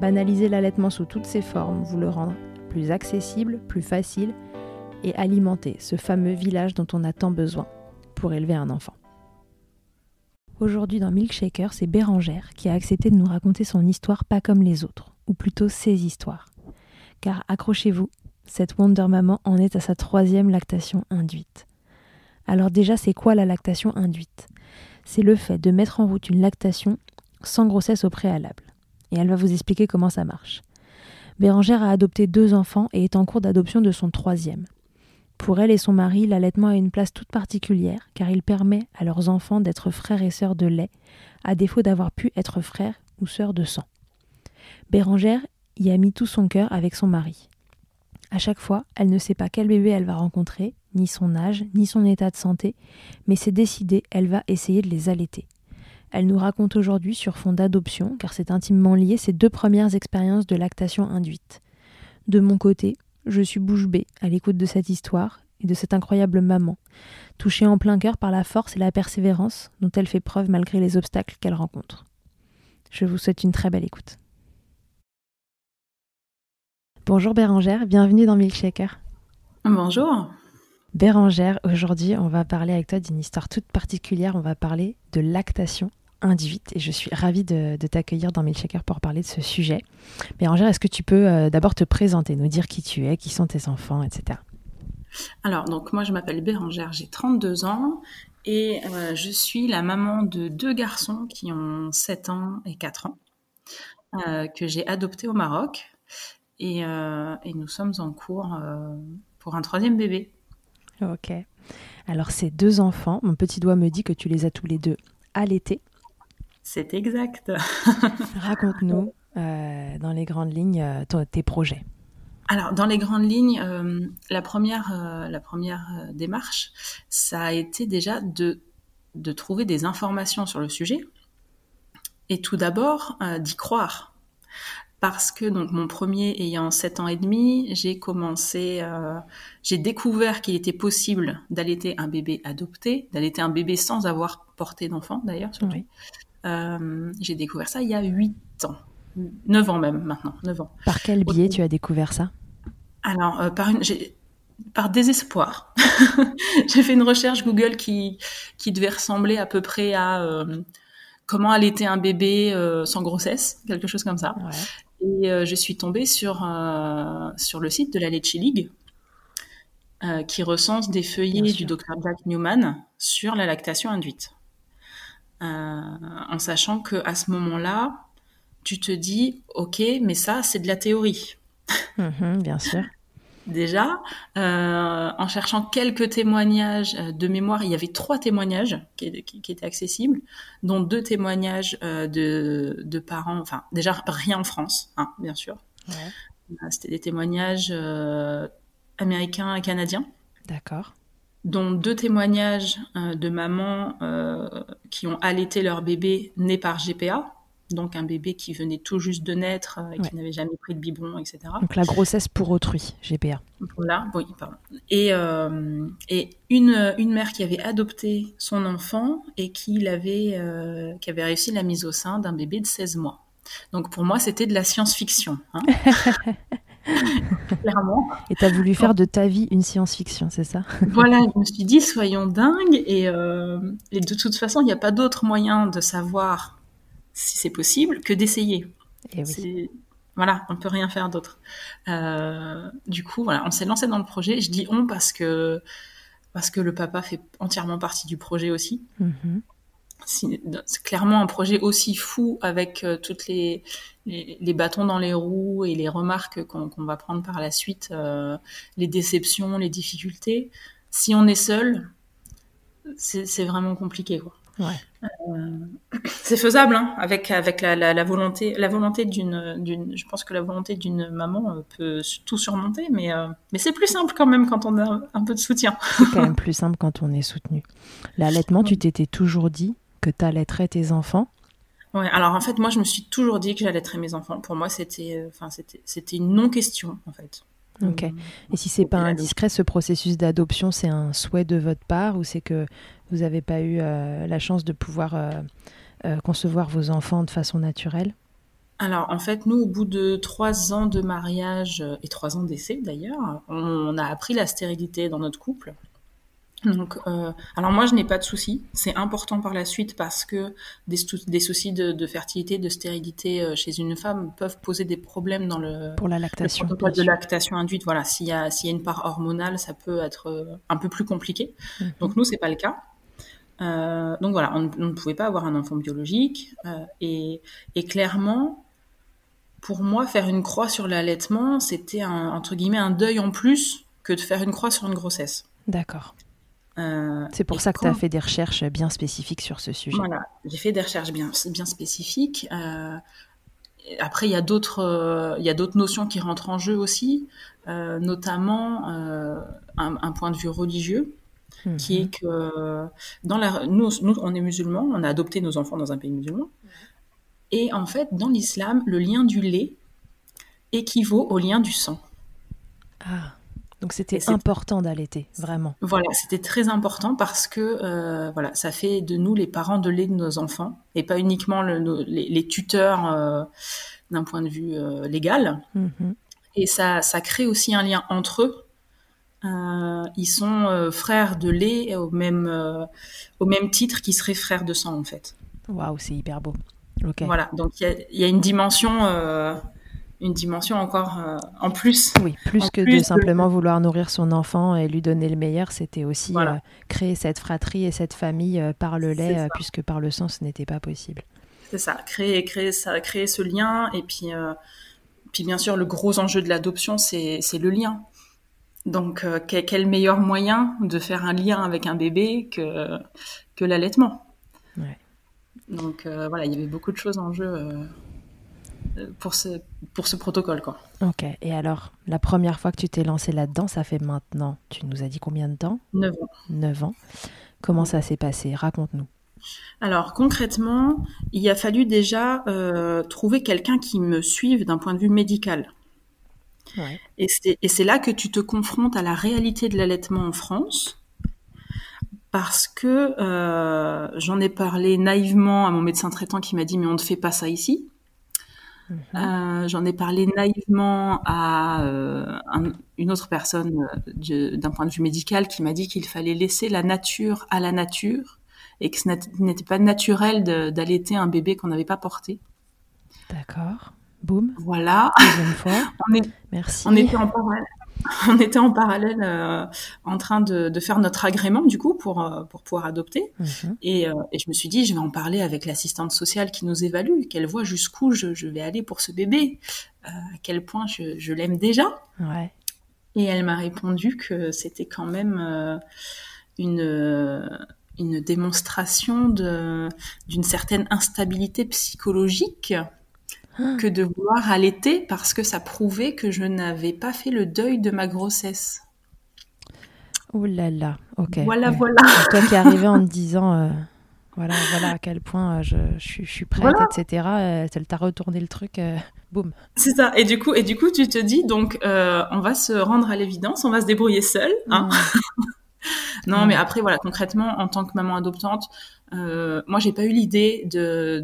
banaliser l'allaitement sous toutes ses formes, vous le rendre plus accessible, plus facile et alimenter ce fameux village dont on a tant besoin pour élever un enfant. Aujourd'hui dans Milkshaker, c'est Bérangère qui a accepté de nous raconter son histoire pas comme les autres, ou plutôt ses histoires. Car accrochez-vous, cette Wonder Maman en est à sa troisième lactation induite. Alors déjà, c'est quoi la lactation induite? C'est le fait de mettre en route une lactation sans grossesse au préalable et elle va vous expliquer comment ça marche. Bérangère a adopté deux enfants et est en cours d'adoption de son troisième. Pour elle et son mari, l'allaitement a une place toute particulière car il permet à leurs enfants d'être frères et sœurs de lait, à défaut d'avoir pu être frères ou sœurs de sang. Bérangère y a mis tout son cœur avec son mari. À chaque fois, elle ne sait pas quel bébé elle va rencontrer, ni son âge, ni son état de santé, mais c'est décidé, elle va essayer de les allaiter. Elle nous raconte aujourd'hui sur fond d'adoption, car c'est intimement lié ses deux premières expériences de lactation induite. De mon côté, je suis bouche bée à l'écoute de cette histoire et de cette incroyable maman, touchée en plein cœur par la force et la persévérance dont elle fait preuve malgré les obstacles qu'elle rencontre. Je vous souhaite une très belle écoute. Bonjour Bérangère, bienvenue dans Milkshaker. Bonjour. Bérangère, aujourd'hui on va parler avec toi d'une histoire toute particulière, on va parler de lactation et je suis ravie de, t'accueillir dans Milkshaker pour parler de ce sujet. Bérangère, est-ce que tu peux euh, d'abord te présenter, nous dire qui tu es, qui sont tes enfants, etc. Alors, donc moi je m'appelle Bérangère, j'ai 32 ans et euh, je suis la maman de deux garçons qui ont 7 ans et 4 ans, euh, que j'ai adoptés au Maroc et, et, nous sommes en cours pour un troisième bébé. Ok. Alors ces deux enfants, mon petit doigt me dit que tu les as tous les deux allaités. C'est exact. Raconte-nous euh, dans les grandes lignes euh, tes projets. Alors, dans les grandes lignes, euh, la première, la première démarche, ça a été déjà de, de trouver des informations sur le sujet et tout d'abord d'y croire. Parce que donc mon premier ayant 7 ans et demi, j'ai commencé, j'ai découvert qu'il était possible d'allaiter un bébé adopté, d'allaiter un bébé sans avoir porté d'enfant d'ailleurs surtout. Euh, j'ai découvert ça il y a 8 ans. 9 ans même maintenant, 9 ans. Par quel biais tu as découvert ça? Alors, euh, par, une, par désespoir. j'ai fait une recherche Google qui, qui devait ressembler à peu près à euh, comment allaiter un bébé sans grossesse, quelque chose comme ça. Et je suis tombée sur, sur le site de la Leche League, qui recense des feuillets du docteur Jack Newman sur la lactation induite. En sachant que à ce moment-là, tu te dis, ok, mais ça, c'est de la théorie. Mhm, bien sûr. Déjà, euh, en cherchant quelques témoignages euh, de mémoire, il y avait trois témoignages qui, étaient accessibles, dont deux témoignages euh, de, parents, enfin déjà rien en France, hein, bien sûr. C'était des témoignages américains et canadiens. D'accord. Dont deux témoignages de mamans qui ont allaité leur bébé né par GPA, donc un bébé qui venait tout juste de naître euh, et qui n'avait jamais pris de biberon, etc. Donc la grossesse pour autrui, GPA. Voilà, oui, pardon. Et, euh, et une, une mère qui avait adopté son enfant et qui, avait, euh, qui avait réussi la mise au sein d'un bébé de 16 mois. Donc pour moi, c'était de la science-fiction. Hein. Clairement. Et tu as voulu faire de ta vie une science-fiction, c'est ça? Voilà, je me suis dit, soyons dingues. Et, et de toute façon, il n'y a pas d'autre moyen de savoir si c'est possible, que d'essayer. Eh voilà, on peut rien faire d'autre. Euh, du coup, voilà, on s'est lancé dans le projet. Je dis on parce que parce que le papa fait entièrement partie du projet aussi. Mm-hmm. C'est clairement un projet aussi fou avec euh, toutes les, les, bâtons dans les roues et les remarques qu'on va prendre par la suite, euh, les déceptions, les difficultés. Si on est seul, c'est vraiment compliqué. Quoi. Euh, c'est faisable, hein, avec avec la, la, volonté, la volonté d'une d'une. Je pense que la volonté d'une maman euh, peut tout surmonter, mais euh, mais c'est plus simple quand même quand on a un peu de soutien. C'est quand même plus simple quand on est soutenu. L'allaitement, tu t'étais toujours dit que tu allaiterais tes enfants. Ouais, alors en fait, moi, je me suis toujours dit que j'allaiterais mes enfants. Pour moi, c'était, enfin, c'était, c'était une non-question, en fait. Ok. Et si c'est pas indiscret, ce processus d'adoption, c'est un souhait de votre part ou c'est que vous n'avez pas eu euh, la chance de pouvoir euh, euh, concevoir vos enfants de façon naturelle? Alors en fait, nous, au bout de trois ans de mariage et trois ans d'essai d'ailleurs, on a appris la stérilité dans notre couple. Donc, euh, alors moi, je n'ai pas de soucis. C'est important par la suite parce que des, des soucis de, de, fertilité, de stérilité euh, chez une femme peuvent poser des problèmes dans le pour la lactation, le de lactation induite. Voilà, s'il y a s'il y a une part hormonale, ça peut être euh, un peu plus compliqué. Mhm. Donc nous, c'est pas le cas. Euh, donc voilà, on, on, ne pouvait pas avoir un enfant biologique euh, et, et clairement, pour moi, faire une croix sur l'allaitement, c'était entre guillemets un deuil en plus que de faire une croix sur une grossesse. D'accord. Euh, c'est pour ça que tu as fait des recherches bien spécifiques sur ce sujet. Voilà, j'ai fait des recherches bien, bien spécifiques. Euh, après, il y a d'autres, euh, notions qui rentrent en jeu aussi, notamment un, point de vue religieux, qui est mhm. que dans la, nous, nous, on est musulmans, on a adopté nos enfants dans un pays musulman, et en fait, dans l'islam, le lien du lait équivaut au lien du sang. Ah. Donc c'était important d'allaiter, vraiment. Voilà, c'était très important parce que euh, voilà, ça fait de nous les parents de lait de nos enfants et pas uniquement les, tuteurs euh, d'un point de vue euh, légal. Mhm. Et ça, ça crée aussi un lien entre eux. ils sont frères de lait au même, au même titre qu'ils seraient frères de sang en fait. Waouh, c'est hyper beau. Voilà, donc il y, y, a une dimension une dimension encore euh, en plus. Oui, plus que de simplement vouloir nourrir son enfant et lui donner le meilleur, c'était aussi euh, créer cette fratrie et cette famille euh, par le lait, puisque par le sang, ce n'était pas possible. C'est ça, créer, créer, ça, créer ce lien. Et puis, puis bien sûr, le gros enjeu de l'adoption, c'est le lien. Donc, quel meilleur moyen de faire un lien avec un bébé que, que l'allaitement? Ouais. Donc, voilà, il y avait beaucoup de choses en jeu pour ce, pour ce protocole. Quoi. Ok, et alors, la première fois que tu t'es lancé là-dedans, ça fait maintenant, tu nous as dit combien de temps? 9 ans. 9 ans. Comment ça s'est passé? Raconte-nous. Alors concrètement, il a fallu déjà euh, trouver quelqu'un qui me suive d'un point de vue médical. Ouais. Et c'est là que tu te confrontes à la réalité de l'allaitement en France. Parce que euh, j'en ai parlé naïvement à mon médecin traitant qui m'a dit mais on ne fait pas ça ici. Euh, j'en ai parlé naïvement à euh, une autre personne euh, d'un point de vue médical qui m'a dit qu'il fallait laisser la nature à la nature et que ce n'était pas naturel d'allaiter un bébé qu'on n'avait pas porté. D'accord. Boum. Voilà. Deuxième fois. on est, Merci. On était en parallèle. On était en parallèle euh, en train de, de, faire notre agrément du coup pour euh, pour pouvoir adopter Mhm. et, euh, et je me suis dit je vais en parler avec l'assistante sociale qui nous évalue qu'elle voit jusqu'où je, je vais aller pour ce bébé à quel point je, je l'aime déjà Ouais. et elle m'a répondu que c'était quand même une une démonstration d'une certaine instabilité psychologique que de vouloir allaiter parce que ça prouvait que je n'avais pas fait le deuil de ma grossesse. Ouh là là. Ok. Voilà, Ouais. voilà. Toi qui es en te disant, euh, voilà, voilà à quel point euh, je, je suis- je suis prête, Voilà. etc. Euh, elle t'a retourné le truc. euh, boum. C'est ça. Et du coup, et du coup, tu te dis donc, euh, on va se rendre à l'évidence, on va se débrouiller seul. Hein. Non, mais après, voilà, concrètement, en tant que maman adoptante, moi, j'ai pas eu l'idée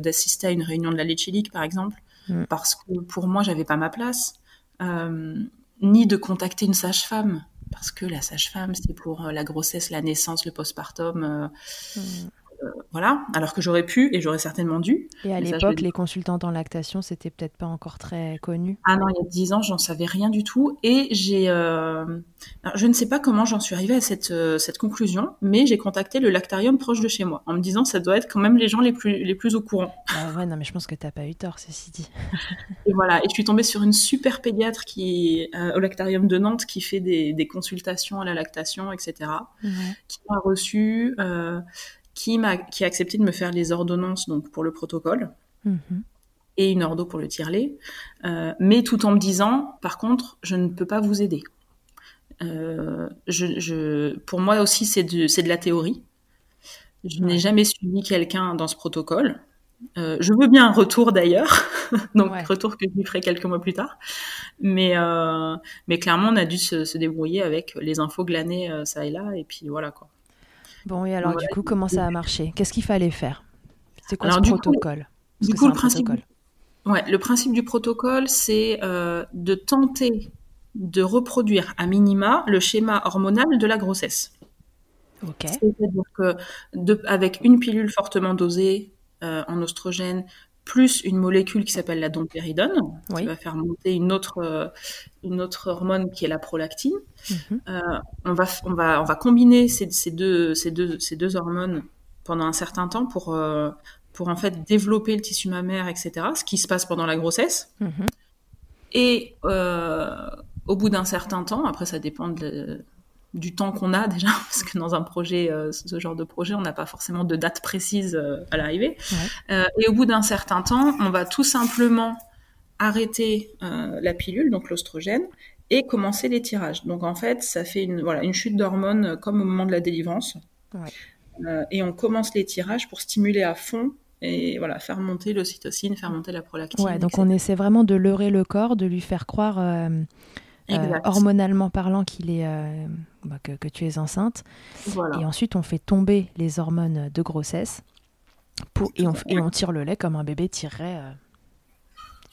d'assister à une réunion de la Leche League, par exemple, Mm. parce que pour moi, j'avais pas ma place, euh, ni de contacter une sage-femme, parce que la sage-femme, c'est pour euh, la grossesse, la naissance, le postpartum, euh, Mm. voilà. Alors que j'aurais pu et j'aurais certainement dû. Et à l'époque, les consultantes en lactation, c'était peut-être pas encore très connu. Ah non, il y a dix ans, j'en savais rien du tout. Et j'ai, euh, je ne sais pas comment j'en suis arrivée à cette, euh, cette conclusion, mais j'ai contacté le lactarium proche de chez moi, en me disant ça doit être quand même les gens les plus, les plus au courant. Ah ouais, non, mais je pense que t'as pas eu tort, ceci dit. Et voilà, et je suis tombée sur une super pédiatre qui, euh, au lactarium de Nantes qui fait des, des consultations à la lactation, etc., qui m'a reçu, euh, qui m'a, qui a accepté de me faire les ordonnances donc pour le protocole. Mhm. et une ordo pour le tire-lait, euh, mais tout en me disant, par contre, je ne peux pas vous aider. Euh, je, je, pour moi aussi, c'est de, de la théorie. Je Ouais. n'ai jamais suivi quelqu'un dans ce protocole. Euh, je veux bien un retour d'ailleurs, donc Ouais. retour que je lui ferai quelques mois plus tard. Mais, euh, mais clairement, on a dû se, se débrouiller avec les infos glanées euh, ça et là, et puis voilà quoi. Bon, et alors, du coup, comment ça a marché? Qu'est-ce qu'il fallait faire? C'est quoi Alors, ce du protocole? Du coup, le principe- protocole. Ouais, le principe du protocole, c'est euh, de tenter de reproduire à minima le schéma hormonal de la grossesse. Ok. C'est-à-dire que de- avec une pilule fortement dosée euh, en oestrogène, plus une molécule qui s'appelle la dompéridone, Oui. qui va faire monter une autre, euh, une autre hormone qui est la prolactine, Mhm. euh, on, va, on, va, on va combiner ces, ces deux, ces, deux, ces deux hormones pendant un certain temps pour, pour en fait développer le tissu mammaire, etc., ce qui se passe pendant la grossesse. Mhm. Et euh, au bout d'un certain temps, après ça dépend de- du temps qu'on a déjà, parce que dans un projet, euh, ce genre de projet, on n'a pas forcément de date précise euh, à l'arrivée. Ouais. Euh, et au bout d'un certain temps, on va tout simplement arrêter la pilule, donc l'oestrogène, et commencer les tirages. Donc en fait, ça fait une, voilà, une chute d'hormones comme au moment de la délivrance. Ouais. Et on commence les tirages pour stimuler à fond et voilà, faire monter l'ocytocine, faire monter la prolactine. Ouais, donc etc. on essaie vraiment de leurrer le corps, de lui faire croire, euh, hormonalement parlant, qu'il est, euh, bah, que, que tu es enceinte. Voilà. Et ensuite, on fait tomber les hormones de grossesse pour, et, on, et on tire le lait comme un bébé tirerait, euh,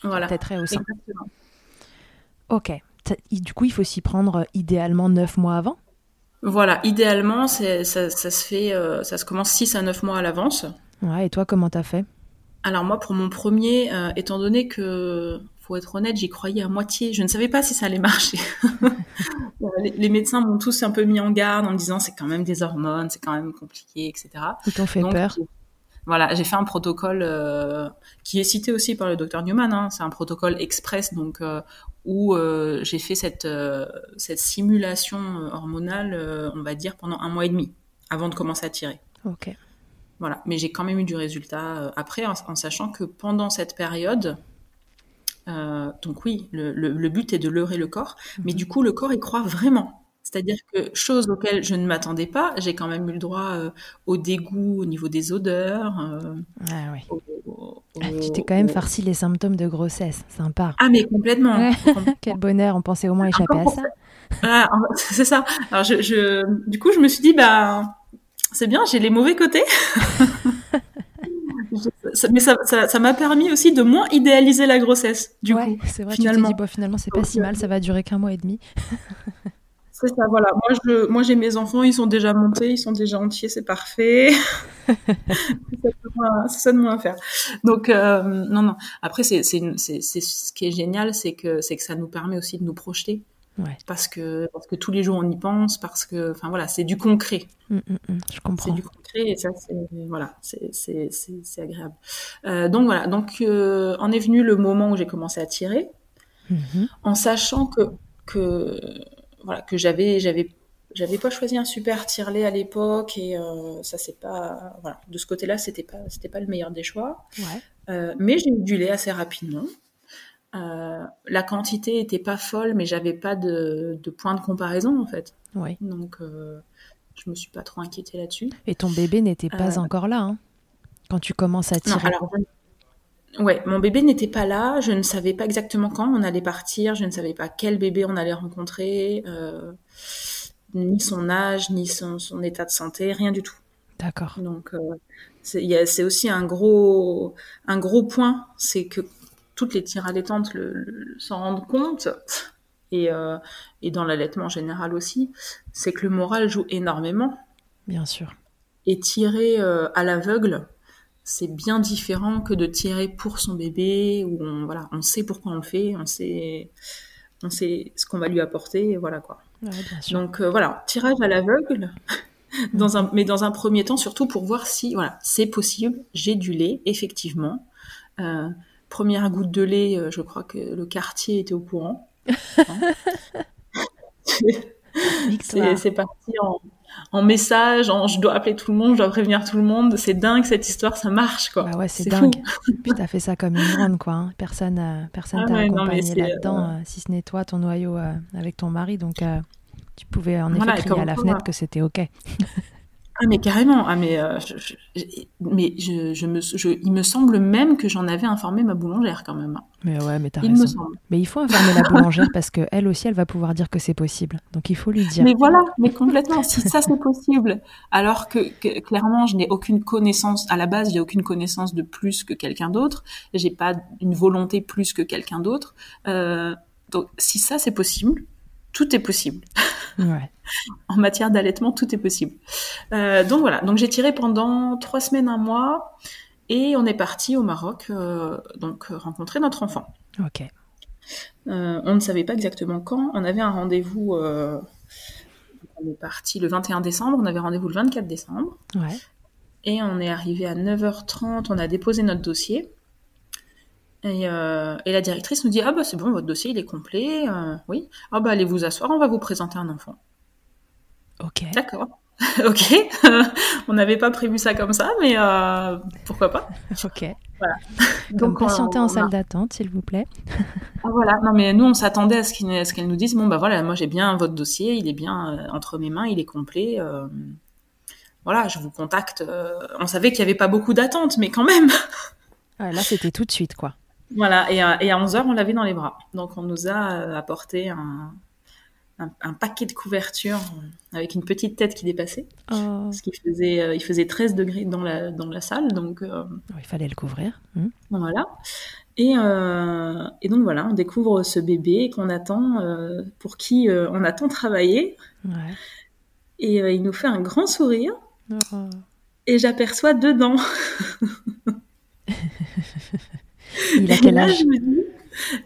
Voilà. au sein. Exactement. Ok. Du coup, il faut s'y prendre euh, idéalement 9 mois avant? Voilà, idéalement, c'est- ça, ça se fait, ça se commence 6 à 9 mois à l'avance. Ouais, et toi, comment t'as fait? Alors moi, pour mon premier, euh, étant donné que, faut être honnête, j'y croyais à moitié, je ne savais pas si ça allait marcher. Les, médecins m'ont tous un peu mis en garde en me disant c'est quand même des hormones, c'est quand même compliqué, etc. Ils t'ont fait Donc, peur Voilà, j'ai fait un protocole euh, qui est cité aussi par le docteur Newman. hein. C'est un protocole express, donc euh, où euh, j'ai fait cette cette simulation hormonale, on va dire pendant un mois et demi, avant de commencer à tirer. Ok. Voilà, mais j'ai quand même eu du résultat après, en, en sachant que pendant cette période, euh, donc oui, le, le- le but est de leurrer le corps, mais du coup, le corps y croit vraiment. C'est-à-dire que, chose auquel je ne m'attendais pas, j'ai quand même eu le droit euh, au dégoût au niveau des odeurs. euh, Ah au- au- Ah, tu t'es quand même farci les symptômes de grossesse. Sympa. Ah, mais complètement. Ouais. complètement. Quel bonheur, on pensait au moins échapper à ça. Ah, c'est ça. Alors, je, je- du coup, je me suis dit, bah, c'est bien, j'ai les mauvais côtés. Ça- mais ça ça- ça m'a permis aussi de moins idéaliser la grossesse, du ouais, coup. c'est vrai, tu finalement. t'es dit, bon, finalement, c'est pas si mal, ça va durer qu'un mois et demi. C'est ça, voilà. Moi, je, moi, j'ai mes enfants, ils sont déjà montés, ils sont déjà entiers, c'est parfait. c'est ça de moins à faire. Donc, euh, non, non. Après, c'est, c'est, c'est, ce qui est génial, c'est que, c'est que ça nous permet aussi de nous projeter. Ouais. Parce que, parce que tous les jours on y pense, parce que, enfin voilà, c'est du concret. Mm, mm, mm, je comprends. C'est du concret et ça, c'est, voilà, c'est, c'est, c'est, c'est agréable. Euh, donc voilà, donc euh, en est venu le moment où j'ai commencé à tirer, Mhm. en sachant que, que voilà, que j'avais, j'avais, j'avais pas choisi un super tirelet à l'époque et euh, ça c'est pas, voilà, de ce côté-là c'était pas, c'était pas le meilleur des choix. Ouais. Mais j'ai eu du lait assez rapidement. Euh, la quantité était pas folle, mais j'avais pas de, de point de comparaison en fait. Donc euh, je me suis pas trop inquiétée là-dessus. Et ton bébé n'était pas Euh, encore là, hein, quand tu commences à Non, tirer. alors je- ouais, mon bébé n'était pas là. Je ne savais pas exactement quand on allait partir. Je ne savais pas quel bébé on allait rencontrer, ni son âge, ni son, son état de santé, rien du tout. D'accord. Donc, c'est aussi un gros, un gros point, c'est que toutes les tires allaitantes le, le- s'en rendent compte, et, euh, et dans l'allaitement en général aussi, c'est que le moral joue énormément. Bien sûr. Et tirer euh, à l'aveugle, c'est bien différent que de tirer pour son bébé, où on, voilà, on sait pourquoi on le fait, on sait, on sait ce qu'on va lui apporter, et voilà quoi. Ouais, bien sûr. Donc euh, voilà, tirage à l'aveugle, dans un, mais dans un premier temps surtout pour voir si voilà c'est possible. J'ai du lait effectivement. Euh, première goutte de lait, euh, je crois que le quartier était au courant. C'est parti en, en message, en je dois appeler tout le monde, je dois prévenir tout le monde. C'est dingue cette histoire, ça marche quoi. Bah ouais, c'est dingue. Puis t'as fait ça comme une grande, quoi. hein. Personne, euh, personne Ah t'a ouais, accompagné là-dedans, euh, euh, si ce n'est toi, ton noyau avec ton mari. Donc, tu pouvais en effet Voilà, et crier à la fenêtre que c'était OK. Ah mais carrément, ah mais euh, je, je- je- mais je, je me, je, il me semble même que j'en avais informé ma boulangère quand même. hein. Mais ouais, mais t'as Il me raison. semble. Mais il faut informer la boulangère parce que elle aussi, elle va pouvoir dire que c'est possible. Donc, il faut lui dire. Mais voilà, mais complètement. Si ça c'est possible, alors que, que, clairement je n'ai aucune connaissance à la base, j'ai aucune connaissance de plus que quelqu'un d'autre, j'ai pas une volonté plus que quelqu'un d'autre. Euh, donc si ça c'est possible, tout est possible. Ouais. En matière d'allaitement, tout est possible. Euh, donc voilà, donc j'ai tiré pendant trois semaines, un mois, et on est parti au Maroc, euh, donc euh, rencontrer notre enfant. OK. Euh, on ne savait pas exactement quand. On avait un rendez-vous. on est parti le 21 décembre. On avait rendez-vous le 24 décembre. Ouais. Et on est arrivé à 9h30. On a déposé notre dossier. Et, euh, et la directrice nous dit Ah bah c'est bon, votre dossier il est complet. euh, oui. Ah bah allez vous asseoir, on va vous présenter un enfant. OK. D'accord. ok. on n'avait pas prévu ça comme ça, mais euh, pourquoi pas. OK. Donc, patienter on- en a- salle d'attente, s'il vous plaît. Ah, voilà, non mais nous on s'attendait à ce qu'elle nous dise bon bah voilà, moi j'ai bien votre dossier, il est bien entre mes mains, il est complet. voilà, je vous contacte. on savait qu'il y avait pas beaucoup d'attentes, mais quand même. Ouais, là, c'était tout de suite, quoi. Voilà, et à, et à 11h on l'avait dans les bras. Donc on nous a euh, apporté un, un, un paquet de couvertures euh, avec une petite tête qui dépassait, Oh. parce qu'il faisait euh, il faisait 13 degrés dans la dans la salle, donc euh, Oh, il fallait le couvrir. Hmm. Voilà. Et, euh, et donc voilà, on découvre ce bébé qu'on attend, pour qui on attend travailler. Ouais. Et il nous fait un grand sourire. Oh. Et j'aperçois deux dents. Il a Et quel là, âge je me dis-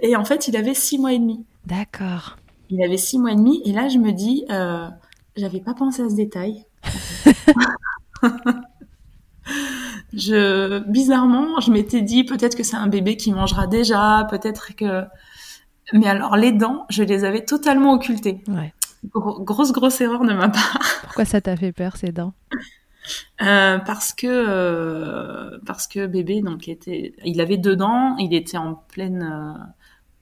Et en fait, il avait six mois et demi. D'accord. Il avait six mois et demi. Et là, je me dis, euh, j'avais pas pensé à ce détail. je, bizarrement, je m'étais dit peut-être que c'est un bébé qui mangera déjà, peut-être que. Mais alors, les dents, je les avais totalement occultées. Ouais. Gros- grosse, grosse erreur de ma part. Pourquoi ça t'a fait peur, ces dents? Euh, parce que euh, parce que bébé donc était il avait deux dents il était en pleine euh,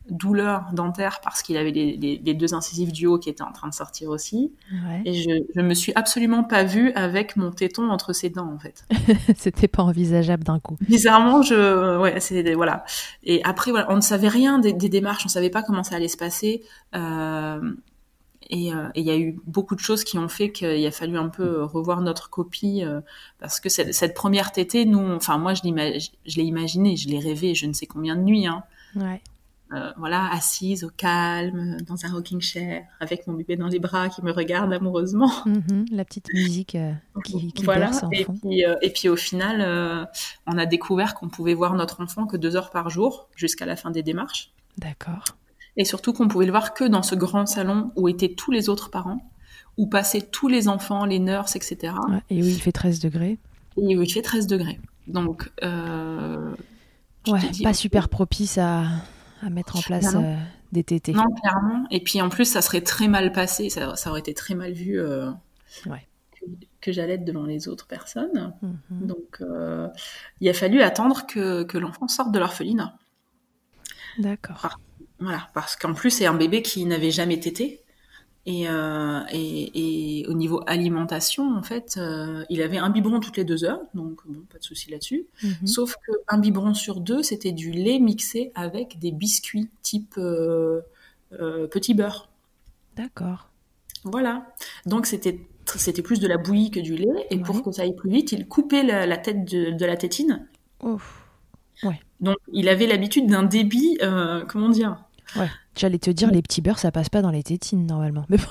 douleur dentaire parce qu'il avait les, les- les deux incisives du haut qui étaient en train de sortir aussi Ouais. et je je me suis absolument pas vue avec mon téton entre ses dents en fait C'était pas envisageable d'un coup. bizarrement je ouais c'est voilà et après voilà on ne savait rien des, des démarches on savait pas comment ça allait se passer euh, et euh, et il y a eu beaucoup de choses qui ont fait qu'il a fallu un peu revoir notre copie euh, parce que cette, cette première tétée, nous, enfin moi je l'ai imaginé, je l'ai rêvé, je ne sais combien de nuits. Hein. Ouais. euh, voilà, assise au calme, dans un rocking chair, avec mon bébé dans les bras qui me regarde amoureusement. Mhm, la petite musique euh, qui, qui voilà. berce en Et fond. puis, euh, et puis au final, on a découvert qu'on pouvait voir notre enfant que deux heures par jour jusqu'à la fin des démarches. D'accord. Et surtout qu'on pouvait le voir que dans ce grand salon où étaient tous les autres parents, où passaient tous les enfants, les nurses, etc. Ouais, et oui, il fait 13 degrés. Et où il fait 13 degrés. Donc, euh, Ouais, dis, pas super propice à, à mettre en place non. euh, des tétés. Non, clairement. Et puis en plus, ça serait très mal passé, ça, ça aurait été très mal vu euh, Ouais. que, que j'allais être devant les autres personnes. Mhm. Donc, euh, il a fallu attendre que, que l'enfant sorte de l'orphelinat. D'accord. Voilà, parce qu'en plus, c'est un bébé qui n'avait jamais tété. Et, euh, et, et au niveau alimentation, en fait, euh, il avait un biberon toutes les deux heures, donc bon, pas de souci là-dessus. Mhm. Sauf qu'un biberon sur deux, c'était du lait mixé avec des biscuits type euh, petit beurre. D'accord. Voilà. Donc c'était c'était plus de la bouillie que du lait. Et Ouais. pour que ça aille plus vite, il coupait la, la tête de, de la tétine. Ouf. Donc il avait l'habitude d'un débit, comment dire Ouais. J'allais te dire, les petits beurres, ça passe pas dans les tétines normalement. Mais bon.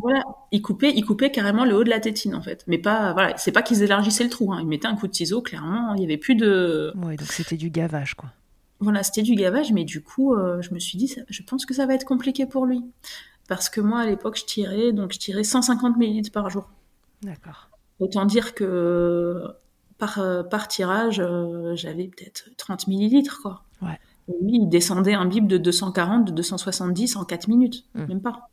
Voilà, il coupait, il coupait carrément le haut de la tétine en fait. Mais pas, voilà, c'est pas qu'ils élargissaient le trou. Hein. Ils mettaient un coup de ciseau, clairement. Il y avait plus de, Ouais, donc c'était du gavage, quoi. voilà, c'était du gavage. Mais du coup, euh, je me suis dit, ça- je pense que ça va être compliqué pour lui, parce que moi à l'époque, je tirais, donc je tirais 150 millilitres par jour. D'accord. Autant dire que par, euh, par tirage, euh, j'avais peut-être 30 millilitres, quoi. Ouais. Lui, il descendait un bib de 240, de 270 en 4 minutes, Mm. même pas.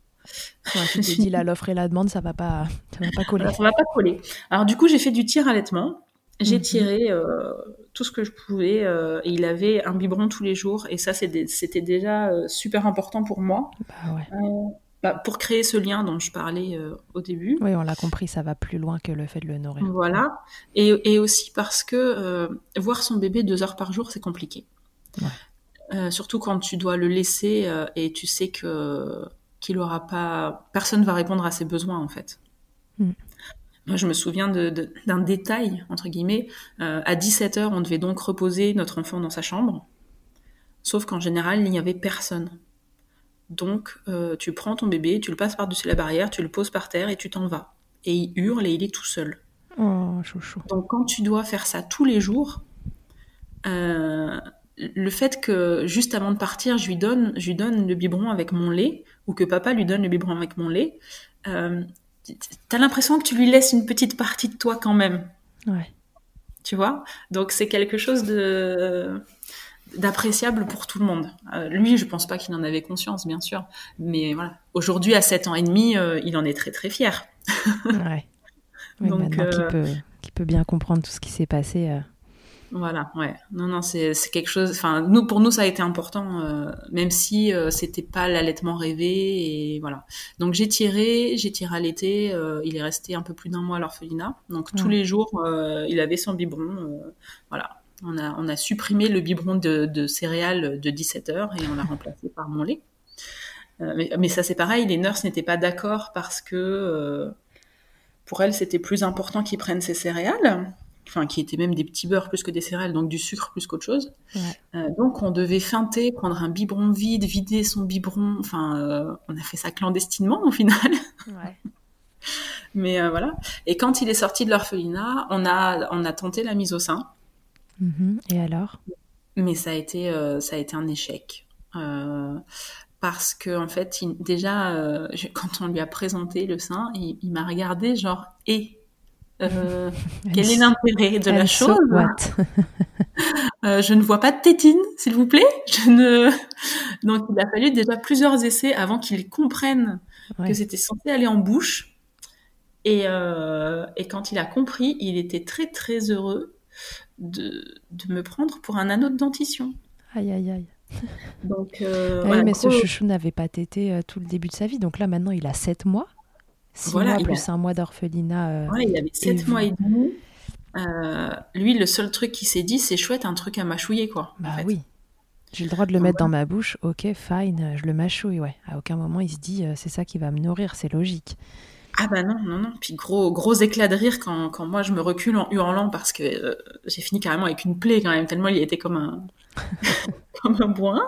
Ouais, tu là, l'offre et la demande, ça va pas, ça va pas coller. Voilà, ça va pas coller. Alors du coup, j'ai fait du tir allaitement. J'ai Mhm. tiré euh, tout ce que je pouvais. euh, et il avait un biberon tous les jours. Et ça, c'était déjà euh, super important pour moi. Bah ouais. Bah, pour créer ce lien dont je parlais euh, au début. Oui, on l'a compris, ça va plus loin que le fait de le nourrir. Voilà. Et, et aussi parce que euh, voir son bébé deux heures par jour, c'est compliqué. Ouais. Euh, surtout quand tu dois le laisser euh, et tu sais que qu'il aura pas, personne va répondre à ses besoins en fait. Mm. Moi, je me souviens de- de- d'un détail entre guillemets. Euh, à 17 heures, on devait donc reposer notre enfant dans sa chambre. Sauf qu'en général, il n'y avait personne. Donc, tu prends ton bébé, tu le passes par-dessus la barrière, tu le poses par terre et tu t'en vas. Et il hurle et il est tout seul. Oh, chouchou. Donc quand tu dois faire ça tous les jours, euh, le fait que juste avant de partir, je lui donne, je lui donne le biberon avec mon lait, ou que papa lui donne le biberon avec mon lait, euh, t'as l'impression que tu lui laisses une petite partie de toi quand même, Ouais. tu vois? Donc c'est quelque chose de d'appréciable pour tout le monde. Euh, lui, je pense pas qu'il en avait conscience, bien sûr, mais voilà. Aujourd'hui, à 7 ans et demi, euh, il en est très très fier. Ouais. Oui, Donc, maintenant qu'il euh, peut bien comprendre tout ce qui s'est passé. Voilà, ouais. Non, non, c'est quelque chose. Enfin, nous, pour nous, ça a été important, euh, même si euh, c'était pas l'allaitement rêvé et voilà. Donc j'ai tiré, j'ai tiré à l'été. euh, il est resté un peu plus d'un mois à l'orphelinat. Donc tous les jours, il avait son biberon. voilà. On a, on a supprimé le biberon de, de céréales de 17 heures et on l'a remplacé par mon lait. Mais, mais ça, c'est pareil. Les nurses n'étaient pas d'accord parce que pour elles, c'était plus important qu'ils prennent ces céréales enfin qui étaient même des petits beurres plus que des céréales, donc du sucre plus qu'autre chose. Ouais. Euh, donc on devait feinter, prendre un biberon vide, vider son biberon. Enfin, euh, on a fait ça clandestinement au final. Ouais. Mais euh, voilà. Et quand il est sorti de l'orphelinat, on a on a tenté la mise au sein, Mhm. Et alors? Mais ça a été ça a été un échec. Parce que en fait, il- déjà, je- quand on lui a présenté le sein, il, il m'a regardé genre et euh, quel est l'intérêt de la chose Euh, je ne vois pas de tétine, s'il vous plaît. Je ne. Donc, il a fallu déjà plusieurs essais avant qu'il comprenne Ouais. que c'était censé aller en bouche. Et, euh, et quand il a compris, il était très très heureux de, de me prendre pour un anneau de dentition. Aïe, aïe, aïe. Donc, oui, voilà, mais ce chouchou n'avait pas tété tout le début de sa vie. Donc là, maintenant, il a 7 mois. 6 Voilà, mois il plus un mois d'orphelinat. euh, voilà, il avait 7 vous- mois et demi. Euh, lui, le seul truc qu'il s'est dit, c'est chouette, un truc à mâchouiller, quoi. en Bah fait. oui. J'ai le droit de le mettre dans ma bouche. Ok, fine, je le mâchouille, ouais. À aucun moment, il se dit, euh, c'est ça qui va me nourrir, c'est logique. Ah bah non, non, non. Puis gros, gros éclat de rire quand, quand moi je me recule en hurlant parce que euh, j'ai fini carrément avec une plaie quand même, tellement il était comme un, comme un boin.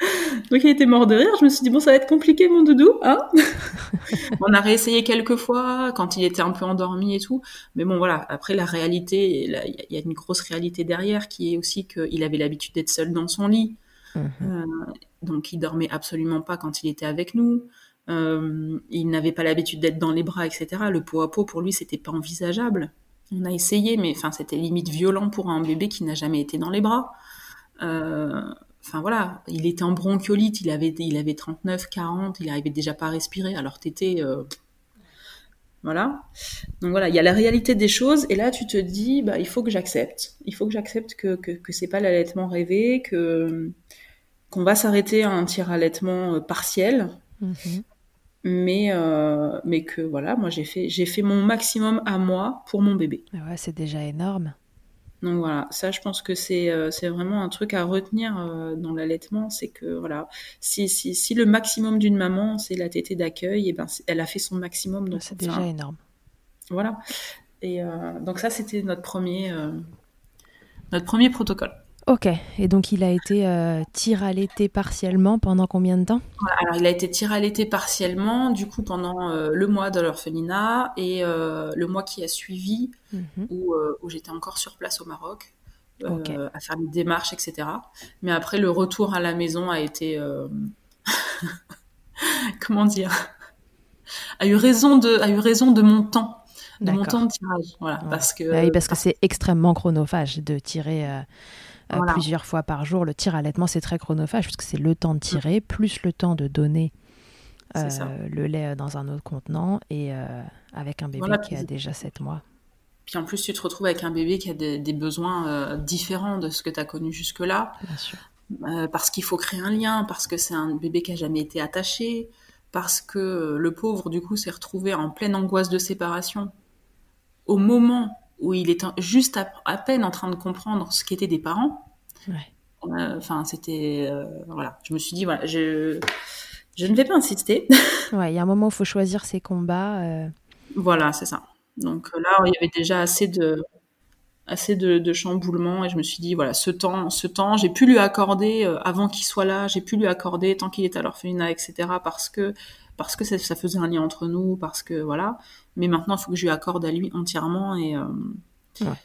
Donc il était mort de rire. Je me suis dit bon, ça va être compliqué mon doudou, hein On a réessayé quelques fois quand il était un peu endormi et tout. Mais bon voilà. Après la réalité, il y a une grosse réalité derrière qui est aussi qu'il avait l'habitude d'être seul dans son lit. Mhm. Euh, donc il dormait absolument pas quand il était avec nous. Euh, il n'avait pas l'habitude d'être dans les bras, etc. Le pot à pot pour lui c'était pas envisageable. On a essayé, mais enfin c'était limite violent pour un bébé qui n'a jamais été dans les bras. Euh, enfin voilà, il était en bronchiolite, il avait, il avait 39, 40, il arrivait déjà pas à respirer, alors t'étais... Euh, voilà. Donc voilà, il y a la réalité des choses, et là tu te dis, bah, il faut que j'accepte. Il faut que j'accepte que, que, que c'est pas l'allaitement rêvé, que qu'on va s'arrêter à un tir allaitement euh, partiel. Mhm. Mais, euh, mais que voilà, moi j'ai fait, j'ai fait mon maximum à moi pour mon bébé. Ouais, c'est déjà énorme. Donc voilà, ça je pense que c'est euh, vraiment un truc à retenir euh, dans l'allaitement, c'est que voilà, si, si, si le maximum d'une maman c'est la tétée d'accueil, et eh ben elle a fait son maximum. Donc c'est déjà énorme. Voilà. Et euh, donc ça c'était notre premier notre premier protocole. Ok, et donc il a été euh, tir à l'été partiellement pendant combien de temps? Alors il a été tir à l'été partiellement, du coup pendant euh, le mois de l'orphelinat et euh, le mois qui a suivi, mhm. où, j'étais encore sur place au Maroc, à faire les démarches, etc. Mais après le retour à la maison a été... comment dire? A eu raison de a eu raison de mon temps de mon temps de tirage voilà. Parce que bah oui, parce que c'est extrêmement chronophage de tirer euh, plusieurs fois par jour. Le tir à allaitement, c'est très chronophage parce que c'est le temps de tirer, plus le temps de donner euh, le lait dans un autre contenant et euh, avec un bébé qui a déjà 7 mois. Puis en plus, tu te retrouves avec un bébé qui a des, besoins différents de ce que tu as connu jusque-là. parce qu'il faut créer un lien, parce que c'est un bébé qui a jamais été attaché, parce que le pauvre, du coup, s'est retrouvé en pleine angoisse de séparation au moment où il est juste à, peine en train de comprendre ce qu'étaient des parents. Euh, enfin, c'était euh, voilà. Je me suis dit voilà, je je ne vais pas insister. ouais, il y a un moment où il faut choisir ses combats. Euh. Voilà, c'est ça. Donc là, il y avait déjà assez de assez de, de chamboulements et je me suis dit voilà, ce temps, ce temps, j'ai pu lui accorder avant qu'il soit là, j'ai pu lui accorder tant qu'il est à l'orphelinat, etc. Parce que parce que ça, faisait un lien entre nous, parce que voilà. Mais maintenant, il faut que je lui accorde à lui entièrement et. Euh,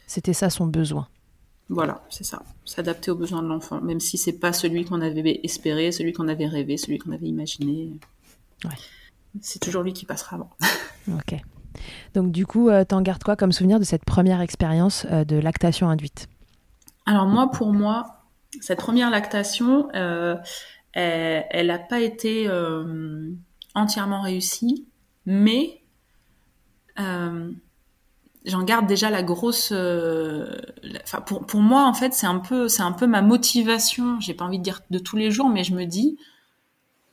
c'était ça son besoin. Voilà, c'est ça. S'adapter aux besoins de l'enfant, même si c'est pas celui qu'on avait espéré, celui qu'on avait rêvé, celui qu'on avait imaginé. C'est toujours lui qui passera avant. ok. Donc du coup, euh, t'en gardes quoi comme souvenir de cette première expérience euh, de lactation induite? Alors moi, pour moi, cette première lactation, elle n'a pas été entièrement réussi, mais euh, j'en garde déjà la grosse. Euh, pour, pour moi, en fait, c'est un peu, c'est un peu ma motivation. J'ai pas envie de dire de tous les jours, mais je me dis,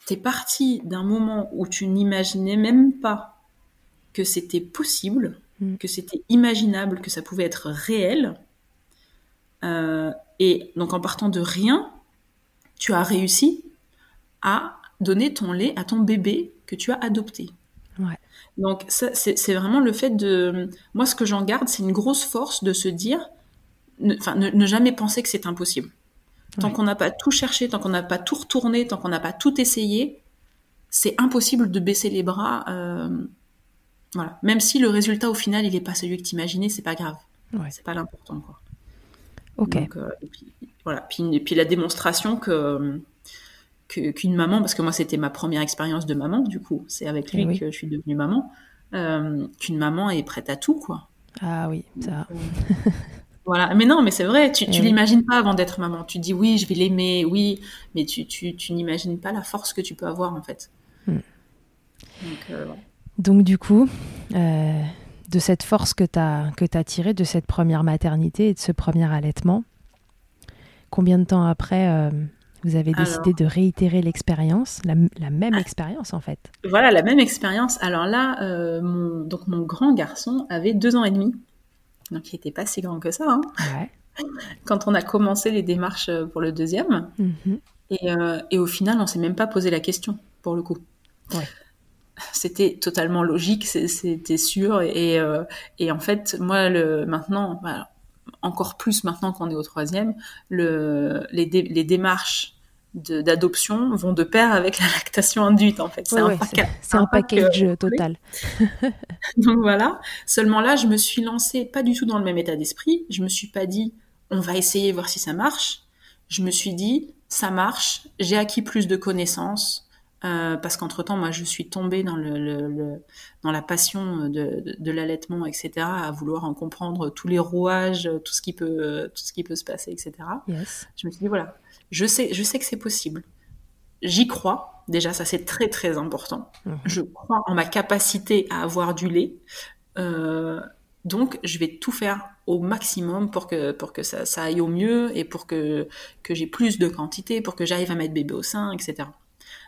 t'es parti d'un moment où tu n'imaginais même pas que c'était possible, mm. que c'était imaginable, que ça pouvait être réel. Euh, et donc, en partant de rien, tu as réussi à donner ton lait à ton bébé que tu as adopté. Ouais. Donc c'est vraiment le fait de... Moi, ce que j'en garde, c'est une grosse force de se dire, enfin, ne, jamais penser que c'est impossible. Tant qu'on n'a pas tout cherché, tant qu'on n'a pas tout retourné, tant qu'on n'a pas tout essayé, c'est impossible de baisser les bras. Euh, voilà. Même si le résultat au final, il n'est pas celui que tu imaginais, c'est pas grave. Ouais. C'est pas l'important. Ok. Euh, puis, voilà. Puis, et puis la démonstration que qu'une maman, parce que moi c'était ma première expérience de maman, du coup, c'est avec lui eh que je suis devenue maman, euh, qu'une maman est prête à tout, quoi. Ah oui, ça. voilà, mais non, mais c'est vrai, tu, tu eh l'imagines pas avant d'être maman. Tu dis oui, je vais l'aimer, oui, mais tu, tu, tu n'imagines pas la force que tu peux avoir en fait. Hmm. Euh, Donc, du coup, euh, de cette force que tu as, que as tirée de cette première maternité et de ce premier allaitement, combien de temps après vous avez décidé de réitérer l'expérience, la, même ah. expérience en fait. Voilà, la même expérience. Alors là, euh, mon, donc mon grand garçon avait deux ans et demi, donc il n'était pas si grand que ça. Hein. Quand on a commencé les démarches euh, pour le deuxième, mhm. euh, et, au final, on s'est même pas posé la question pour le coup. C'était totalement logique, c'était sûr, et, et, en fait, moi, le, maintenant, encore plus maintenant qu'on est au troisième, le, les, les, démarches d'adoption vont de pair avec la lactation induite en fait. C'est un, un, package total. Donc voilà. Seulement là, je me suis lancée pas du tout dans le même état d'esprit. Je me suis pas dit on va essayer voir si ça marche. Je me suis dit ça marche. J'ai acquis plus de connaissances. Euh, parce qu'entre temps, moi, je suis tombée dans le, le, dans la passion de, de, de l'allaitement, etc., à vouloir en comprendre tous les rouages, tout ce qui peut, tout ce qui peut se passer, etc. Yes. Je me suis dit voilà, je sais, je sais que c'est possible. J'y crois. Déjà, ça c'est très très important. Mhm. Je crois en ma capacité à avoir du lait. Euh, donc, je vais tout faire au maximum pour que pour que ça, ça aille au mieux et pour que que j'ai plus de quantité, pour que j'arrive à mettre bébé au sein, etc.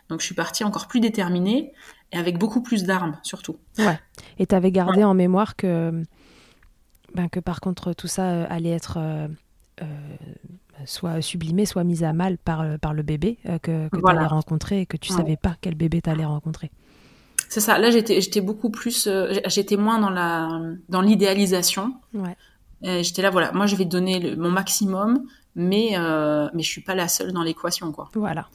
Donc je suis partie encore plus déterminée et avec beaucoup plus d'armes surtout. Ouais. Et tu avais gardé en mémoire que, ben, que par contre tout ça euh, allait être euh, euh, soit sublimé, soit mis à mal par, par le bébé que, que tu allais rencontrer et que tu savais pas quel bébé tu allais rencontrer. C'est ça. Là, j'étais, j'étais beaucoup plus, j'étais moins dans la, dans l'idéalisation. Ouais. j'étais là, voilà, moi, je vais donner mon maximum, mais, mais je suis pas la seule dans l'équation, quoi. Voilà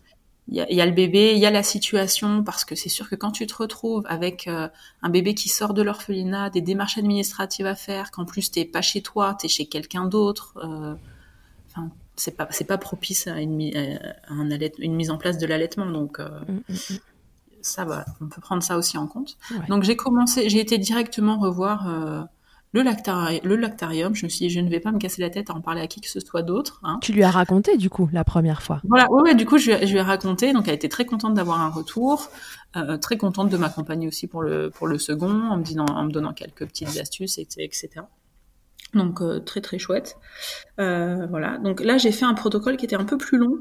il y, a, le bébé, il y a la situation, parce que c'est sûr que quand tu te retrouves avec euh, un bébé qui sort de l'orphelinat, des démarches administratives à faire, qu'en plus t'es pas chez toi, t'es chez quelqu'un d'autre, euh, enfin c'est pas c'est pas propice à une, un une mise en place de l'allaitement, donc euh, mm, mm, mm. ça va, on peut prendre ça aussi en compte. Donc j'ai commencé, j'ai été directement revoir le, lactarium, le lactarium. Je me suis dit, je ne vais pas me casser la tête à en parler à qui que ce soit d'autre. Hein. Tu lui as raconté, du coup, la première fois Voilà, ouais, du coup, je, je, lui ai raconté. Donc, elle était très contente d'avoir un retour, euh, très contente de m'accompagner aussi pour le, pour le second, en me, disant, en me donnant quelques petites astuces, etc. Donc, euh, très, très chouette. Euh, voilà. Donc, là, j'ai fait un protocole qui était un peu plus long,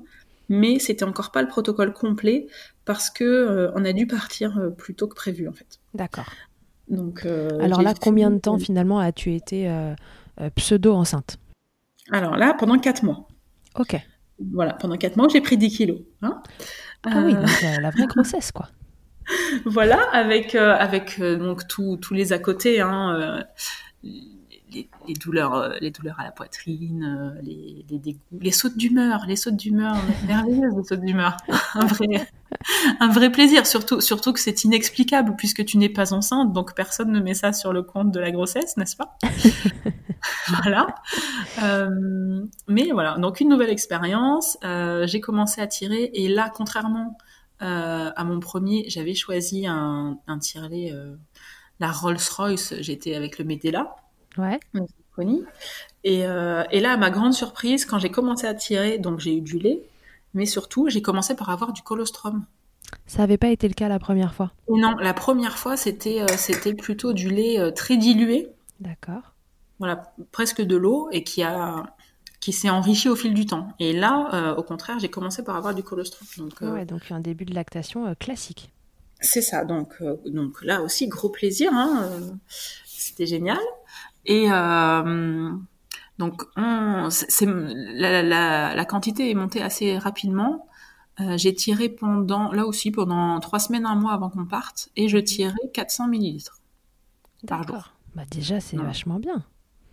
mais c'était encore pas le protocole complet parce que euh, on a dû partir euh, plus tôt que prévu, en fait. D'accord. Donc, euh, Alors là, combien de temps finalement as-tu été euh, euh, pseudo-enceinte? Alors là, pendant 4 mois. Ok. Voilà, pendant 4 mois, j'ai pris 10 kilos. Hein ah oui, donc la vraie grossesse, quoi. voilà, avec, avec donc tous les à côté. Hein, les, douleurs, euh, les douleurs à la poitrine, euh, les, les dégoûts, les sautes d'humeur, les sautes d'humeur, merveilleuses les sautes d'humeur, un vrai, un vrai plaisir. Surtout, surtout que c'est inexplicable puisque tu n'es pas enceinte, donc personne ne met ça sur le compte de la grossesse, n'est-ce pas? Voilà. Euh, mais voilà, donc une nouvelle expérience. j'ai commencé à tirer et là, contrairement à mon premier, j'avais choisi un, un tirelet, la Rolls-Royce. J'étais avec le Medela. Ouais. Et, euh, et, là, à ma grande surprise, quand j'ai commencé à tirer, donc j'ai eu du lait, mais surtout, j'ai commencé par avoir du colostrum. Ça n'avait pas été le cas la première fois Non, la première fois, c'était euh, plutôt du lait euh, très dilué. D'accord. Voilà, presque de l'eau et qui a qui s'est enrichi au fil du temps. Et là, au contraire, j'ai commencé par avoir du colostrum. Donc, ouais, donc un début de lactation classique. C'est ça. Donc, donc là aussi, gros plaisir. Hein, c'était génial. Et euh, donc, c'est, la, la, la, quantité est montée assez rapidement. Euh, j'ai tiré pendant, là aussi, pendant trois semaines, un mois avant qu'on parte, et je tirais 400 millilitres par jour. Bah déjà, c'est vachement bien.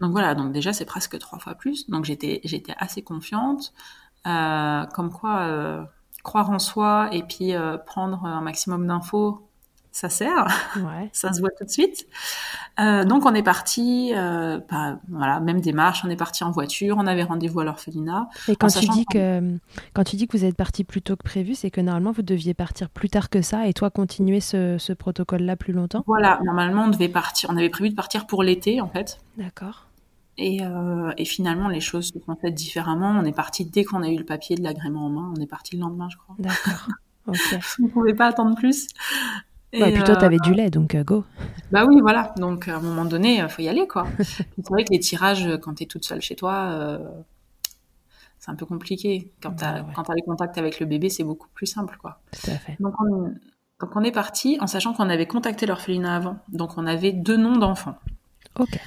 Donc voilà, donc déjà, c'est presque trois fois plus. Donc j'étais, j'étais assez confiante. Euh, comme quoi, euh, croire en soi et puis euh, prendre un maximum d'infos ça sert, ça se voit tout de suite. Euh, donc on est parti, euh, bah, voilà, même démarche, on est parti en voiture, on avait rendez-vous à l'orphelinat. Et quand tu dis que quand tu dis que vous êtes parti plus tôt que prévu, c'est que normalement vous deviez partir plus tard que ça et toi continuer ce, ce protocole-là plus longtemps? Voilà, normalement on devait partir, on avait prévu de partir pour l'été en fait. D'accord. Et, euh, et, finalement, les choses se sont faites différemment. On est parti dès qu'on a eu le papier de l'agrément en main. On est parti le lendemain, je crois. D'accord. Okay. on ne pouvait pas attendre plus. Et puis toi, tu avais du lait, donc euh, go. Bah oui, voilà. Donc à un moment donné, il euh, faut y aller, quoi. c'est vrai que les tirages, euh, quand tu es toute seule chez toi, c'est un peu compliqué. Quand tu as, les contacts avec le bébé, c'est beaucoup plus simple, quoi. Tout à fait. Donc on, donc on est parti en sachant qu'on avait contacté l'orphelinat avant. Donc on avait deux noms d'enfants. Ok.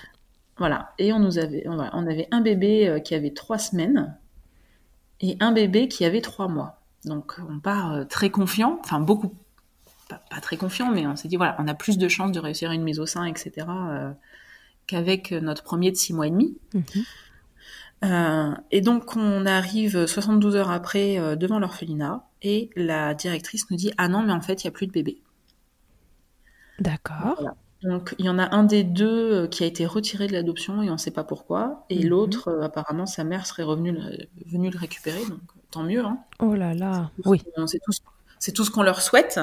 Voilà. Et on nous avait, on, avait un bébé qui avait trois semaines et un bébé qui avait trois mois. Donc on part très confiant, enfin beaucoup pas, très confiant, mais on s'est dit, voilà, on a plus de chances de réussir une mise au sein, etc., euh, qu'avec notre premier de six mois et demi. Mhm. et donc on arrive 72 heures après devant l'orphelinat et la directrice nous dit ah non mais en fait il y a plus de bébé. D'accord. Donc il y en a un des deux qui a été retiré de l'adoption et on ne sait pas pourquoi et mhm. l'autre apparemment sa mère serait revenue venue le récupérer donc tant mieux. Hein. Oh là là, oui. C'est tout, c'est tout ce qu'on leur souhaite.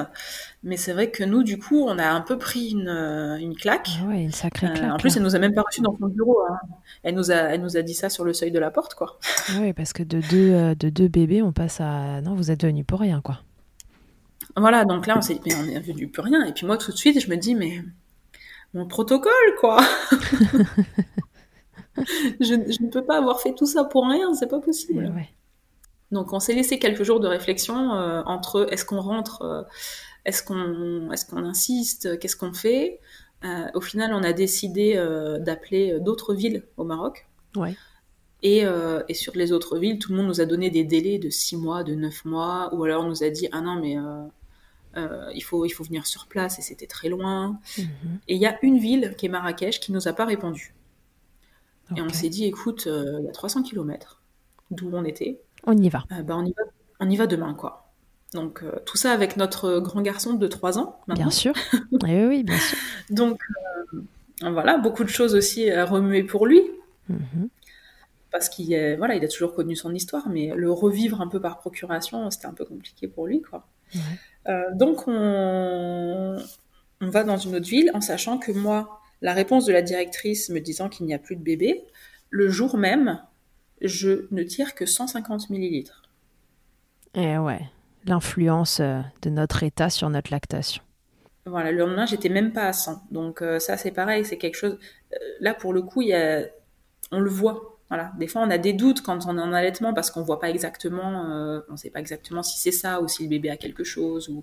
Mais c'est vrai que nous, du coup, on a un peu pris une, euh, une claque. Ah une sacrée euh, claque. en plus, elle nous a même pas reçu dans son bureau. Hein. Elle, nous a, elle nous a dit ça sur le seuil de la porte, quoi. Ah oui, parce que de deux, euh, de deux bébés, on passe à... Non, vous êtes venus pour rien, quoi. Voilà, donc là, on s'est dit, mais on est venu pour rien. Et puis moi, tout de suite, je me dis, mais mon protocole, quoi. je, je, ne peux pas avoir fait tout ça pour rien, c'est pas possible. Ouais. Donc on s'est laissé quelques jours de réflexion euh, entre est-ce qu'on rentre, euh, est-ce qu'on est qu'on insiste, qu'est-ce qu'on fait. Euh, au final, on a décidé d'appeler d'autres villes au Maroc. Ouais. Et, et, sur les autres villes, tout le monde nous a donné des délais de 6 mois, de 9 mois, ou alors on nous a dit ah non mais il faut il faut venir sur place et c'était très loin. Mhm. Et il y a une ville qui est Marrakech qui nous a pas répondu. Et on s'est dit écoute, il y a 300 km d'où on était. On y va. Euh, bah, on, y va on y va demain, quoi. Donc, euh, tout ça avec notre grand garçon de 3 ans. Bien sûr. oui, oui, bien sûr. Donc, euh, voilà, beaucoup de choses aussi à remuer pour lui. Mhm. Parce qu'il voilà, il a toujours connu son histoire, mais le revivre un peu par procuration, c'était un peu compliqué pour lui, quoi. donc, on, on va dans une autre ville en sachant que moi, la réponse de la directrice me disant qu'il n'y a plus de bébé, le jour même, je ne tire que 150 millilitres. Eh ouais, l'influence euh, de notre état sur notre lactation. Voilà, le lendemain, j'étais même pas à 100. Donc euh, ça, c'est pareil, c'est quelque chose... Euh, là, pour le coup, y a... on le voit. Voilà. Des fois, on a des doutes quand on est en allaitement parce qu'on voit pas exactement, on ne sait pas exactement si c'est ça ou si le bébé a quelque chose. Ou...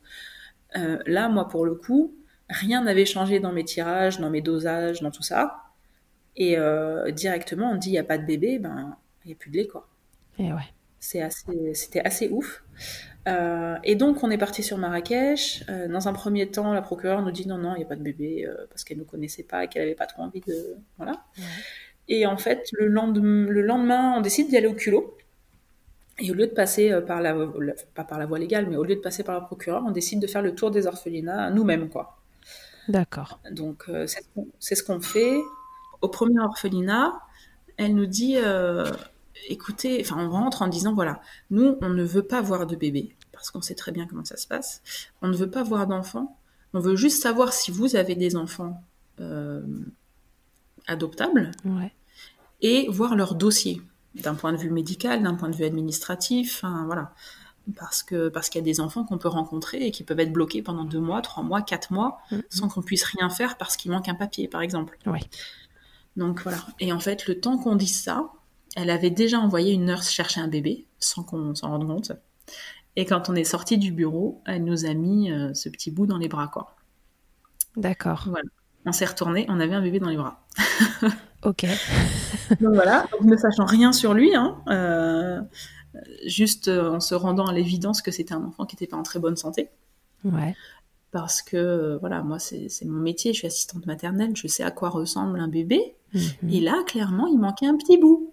là, moi, pour le coup, rien n'avait changé dans mes tirages, dans mes dosages, dans tout ça. Et directement, on dit il n'y a pas de bébé, ben il n'y a plus de lait, quoi. Et ouais. C'est assez, c'était assez ouf. Euh, et donc, on est parti sur Marrakech. Euh, dans un premier temps, la procureure nous dit non, non, il n'y a pas de bébé, euh, parce qu'elle ne nous connaissait pas et qu'elle n'avait pas trop envie de. Voilà. Et en fait, le lendemain, le lendemain on décide d'y aller au culot. Et au lieu de passer par la, pas par la voie légale, mais au lieu de passer par la procureure, on décide de faire le tour des orphelinats nous-mêmes, quoi. D'accord. Donc, c'est ce qu'on fait. Au premier orphelinat, elle nous dit écoutez, enfin, on rentre en disant voilà, nous, on ne veut pas voir de bébé parce qu'on sait très bien comment ça se passe. On ne veut pas voir d'enfants. On veut juste savoir si vous avez des enfants euh, adoptables et voir leur dossier d'un point de vue médical, d'un point de vue administratif, voilà. Parce que parce qu'il y a des enfants qu'on peut rencontrer et qui peuvent être bloqués pendant deux mois, trois mois, quatre mois, mm-hmm. sans qu'on puisse rien faire parce qu'il manque un papier, par exemple. Donc voilà. Et en fait, le temps qu'on dise ça, elle avait déjà envoyé une nurse chercher un bébé, sans qu'on s'en rende compte. Et quand on est sorti du bureau, elle nous a mis euh, ce petit bout dans les bras, quoi. D'accord. Voilà. On s'est retourné, on avait un bébé dans les bras. ok. donc voilà, ne sachant rien sur lui, hein, euh, juste euh, en se rendant à l'évidence que c'était un enfant qui n'était pas en très bonne santé. Ouais. Parce que, voilà, moi, c'est mon métier, je suis assistante maternelle, je sais à quoi ressemble un bébé. Mhm. Et là, clairement, il manquait un petit bout.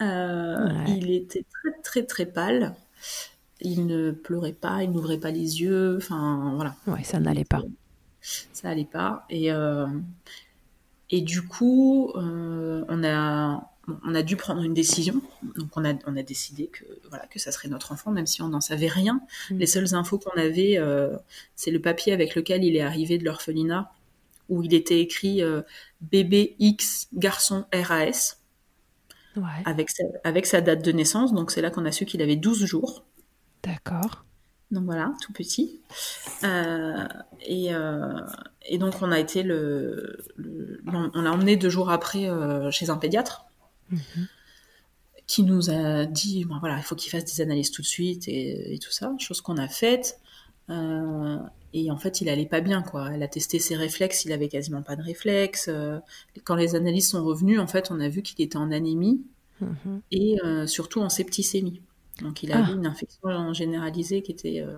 Euh, il était très très très pâle. Il ne pleurait pas, il n'ouvrait pas les yeux. Enfin voilà. Ouais, ça n'allait pas. Ça n'allait pas. Et euh, et du coup, euh, on a on a dû prendre une décision. Donc on a, on a décidé que voilà que ça serait notre enfant, même si on n'en savait rien. Mm. Les seules infos qu'on avait, euh, c'est le papier avec lequel il est arrivé de l'orphelinat, où il était écrit euh, bébé X garçon RAS Ouais, avec sa, avec sa date de naissance. Donc c'est là qu'on a su qu'il avait 12 jours. d'accord. Donc voilà, tout petit. Euh, et, euh, et donc on a été le, le- on l'a emmené deux jours après euh, chez un pédiatre Mhm. qui nous a dit bon voilà il faut qu'il fasse des analyses tout de suite et, et tout ça, chose qu'on a faite. Euh, et en fait il allait pas bien quoi. Elle a testé ses réflexes, il avait quasiment pas de réflexes. Euh, quand les analyses sont revenues, en fait on a vu qu'il était en anémie Mhm. et euh, surtout en septicémie. Donc il Ah. avait une infection généralisée qui était, euh,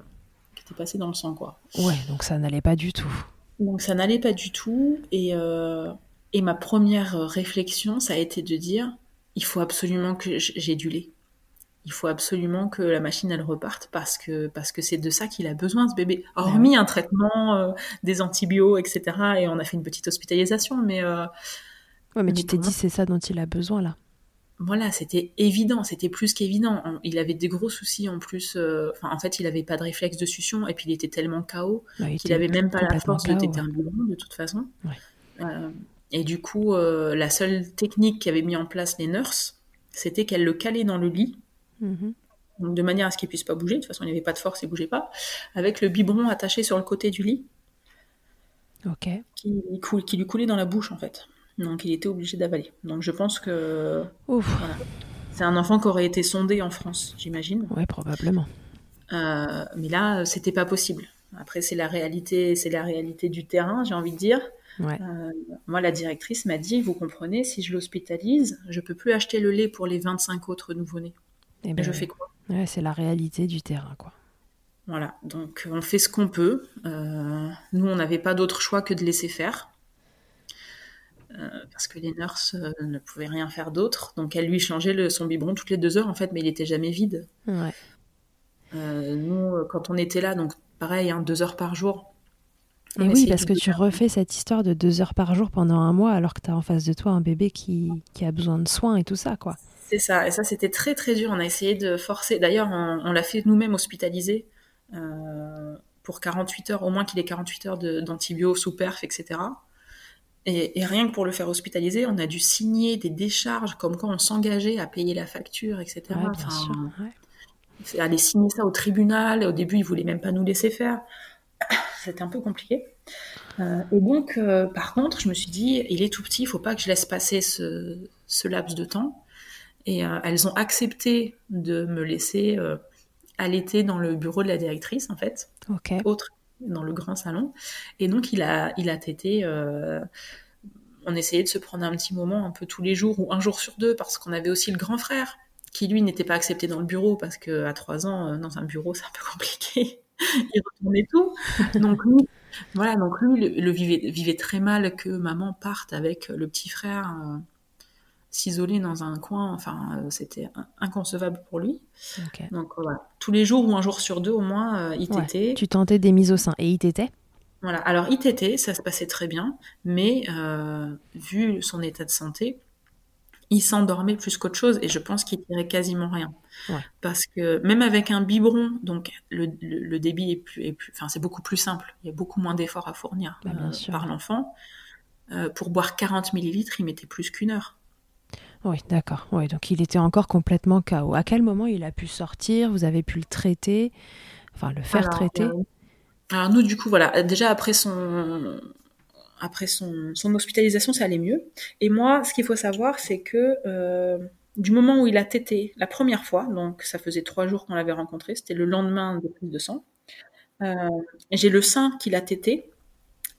qui était passée dans le sang. Quoi. Ouais, donc ça n'allait pas du tout. Donc ça n'allait pas du tout. Et, euh, et ma première réflexion, ça a été de dire, il faut absolument que j'ai du lait. Il faut absolument que la machine elle reparte parce que parce que c'est de ça qu'il a besoin ce bébé. Hormis un traitement, euh, des antibiotiques, etc. Et on a fait une petite hospitalisation, mais euh, Ouais, mais tu t'es dit c'est ça dont il a besoin là. voilà, c'était évident, c'était plus qu'évident. Il avait des gros soucis en plus. euh, en fait, il avait pas de réflexe de succion et puis il était tellement KO Ouais, il qu'il était avait même pas la force de téter ouais. de toute façon. Ouais. Euh, et du coup, la seule technique qu'avaient mis en place les nurses, c'était qu'elles le calaient dans le lit, Mhm. donc de manière à ce qu'il puisse pas bouger. De toute façon, il n'y avait pas de force, il bougeait pas, avec le biberon attaché sur le côté du lit, Ok. qui, lui coulait dans la bouche en fait. Donc, il était obligé d'avaler. Donc, je pense que Ouf. c'est un enfant qui aurait été sondé en France, j'imagine. Ouais, probablement. Euh, mais là, c'était pas possible. Après, c'est la réalité, c'est la réalité du terrain, j'ai envie de dire. Ouais. Euh, moi, la directrice m'a dit, vous comprenez, si je l'hospitalise, je peux plus acheter le lait pour les 25 autres nouveau-nés. Et Et ben, je fais quoi ouais, c'est la réalité du terrain, quoi. Voilà, donc on fait ce qu'on peut. Euh, nous, on n'avait pas d'autre choix que de laisser faire. Euh, parce que les nurses euh, ne pouvaient rien faire d'autre. Donc elle lui changeait le, son biberon toutes les deux heures, en fait, mais il était jamais vide. Ouais. Euh, nous, euh, quand on était là, donc pareil, hein, deux heures par jour. Et oui, parce que tu refais cette histoire de deux heures par jour pendant un mois alors que tu as en face de toi un bébé qui, qui a besoin de soins et tout ça, quoi. C'est ça, et ça c'était très très dur. On a essayé de forcer. D'ailleurs, on, on l'a fait nous-mêmes hospitaliser euh, pour 48 heures, au moins qu'il ait 48 heures d'antibio sous perf, etc. Et, et rien que pour le faire hospitaliser, on a dû signer des décharges comme quoi on s'engageait à payer la facture, etc. Ouais, bien Enfin, sûr. ouais. c'est aller signer ça au tribunal. Au début, ils voulaient même pas nous laisser faire. C'était un peu compliqué. Euh, et donc, euh, par contre, je me suis dit, il est tout petit, il faut pas que je laisse passer ce, ce laps de temps. Et euh, elles ont accepté de me laisser euh, allaiter dans le bureau de la directrice, en fait, Ok. autre dans le grand salon. Et donc, il a, il a tété. euh, on essayait de se prendre un petit moment un peu tous les jours ou un jour sur deux parce qu'on avait aussi le grand frère qui lui n'était pas accepté dans le bureau parce que à trois ans dans un bureau c'est un peu compliqué il retournait tout donc lui voilà donc lui le, le vivait, vivait très mal que maman parte avec le petit frère s'isoler dans un coin enfin euh, c'était in- inconcevable pour lui donc voilà tous les jours ou un jour sur deux au moins euh, il Ouais. t'était Tu tentais des mises au sein et il t'était? Voilà. Alors, ITT, ça se passait très bien, mais euh, vu son état de santé, il s'endormait plus qu'autre chose et je pense qu'il tirait quasiment rien. Ouais. Parce que même avec un biberon, donc le, le, le débit est plus, est plus, enfin c'est beaucoup plus simple. Il y a beaucoup moins d'efforts à fournir Bah, euh, par l'enfant. Euh, pour boire 40 millilitres, il mettait plus qu'une heure. Oui, d'accord. Oui, donc il était encore complètement KO. À quel moment il a pu sortir? Vous avez pu le traiter? Enfin, le faire Alors, traiter? euh, alors nous, du coup, voilà, déjà après son après son, son hospitalisation, ça allait mieux. Et moi, ce qu'il faut savoir, c'est que euh, du moment où il a tété la première fois, donc ça faisait trois jours qu'on l'avait rencontré, c'était le lendemain de prise de sang, euh, j'ai le sein qu'il a tété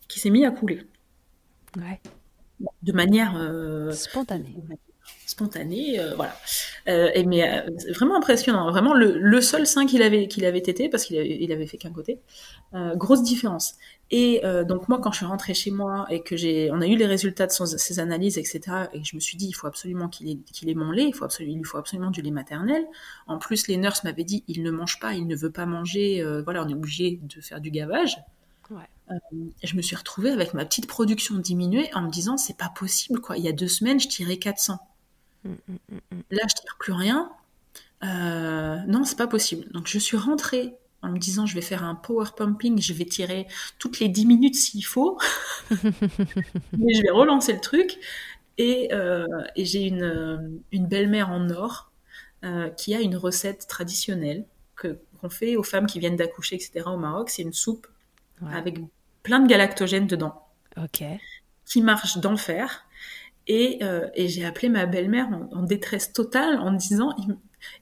qui s'est mis à couler Ouais. de manière euh, Spontané. euh, voilà. Euh, et mais euh, vraiment impressionnant, vraiment le, le seul sein qu'il avait qu'il avait tété parce qu'il avait, il avait fait qu'un côté, grosse différence. Et donc moi quand je suis rentrée chez moi et que j'ai, on a eu les résultats de son- ses analyses etc. Et je me suis dit il faut absolument qu'il ait, qu'il ait mon lait, il faut absolument, il lui faut absolument du lait maternel. En plus les nurses m'avaient dit il ne mange pas, il ne veut pas manger, voilà on est obligé de faire du gavage. Ouais. Je me suis retrouvée avec ma petite production diminuée en me disant c'est pas possible quoi. Il y a deux semaines je tirais 400. Là, je tire plus rien. Euh, non, c'est pas possible. Donc, je suis rentrée en me disant, je vais faire un power pumping, je vais tirer toutes les 10 minutes s'il faut. Mais je vais relancer le truc. Et, euh, et j'ai une, euh, une belle-mère en or euh, qui a une recette traditionnelle que qu'on fait aux femmes qui viennent d'accoucher, etc. au Maroc. C'est une soupe Ouais. avec plein de galactogènes dedans Ok. qui marche d'enfer. Et, euh, et j'ai appelé ma belle-mère en, en détresse totale en disant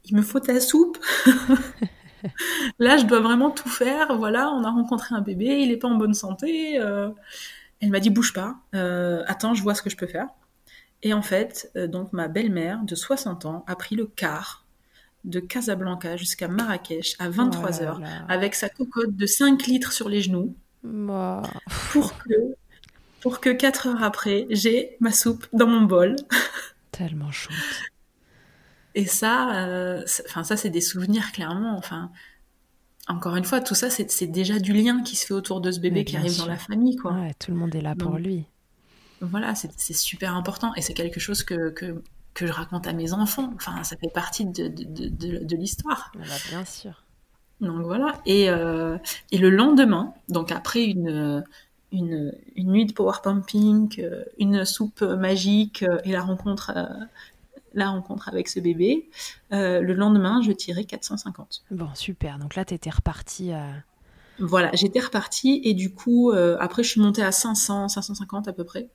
il, me faut ta soupe. Là, je dois vraiment tout faire. Voilà, on a rencontré un bébé, il est pas en bonne santé. euh. Elle m'a dit bouge pas. Euh, attends, je vois ce que je peux faire. Et en fait, donc ma belle-mère de 60 ans a pris le car de Casablanca jusqu'à Marrakech à 23 Oh là heures là. avec sa cocotte de 5 litres sur les genoux Moi. pour que, pour que 4 heures après, j'ai ma soupe dans mon bol. Tellement chouette. Et ça, euh, enfin ça, c'est des souvenirs clairement. Enfin, encore une fois, tout ça, c'est déjà du lien qui se fait autour de ce bébé qui arrive sûr. dans la famille, quoi. Ouais, tout le monde est là pour lui. Voilà, c'est super important et c'est quelque chose que, que que je raconte à mes enfants. Enfin, ça fait partie de de, de, de- de l'histoire. Ah bah, bien sûr. Donc voilà. Et, euh, et le lendemain, donc après une, une, une nuit de power pumping, euh, une soupe magique euh, et la rencontre, euh, la rencontre avec ce bébé, le lendemain, je tirais 450. Bon, super. Donc là, t'étais reparti. euh, Voilà, j'étais repartie et du coup, euh, après, je suis montée à 500, 550 à peu près.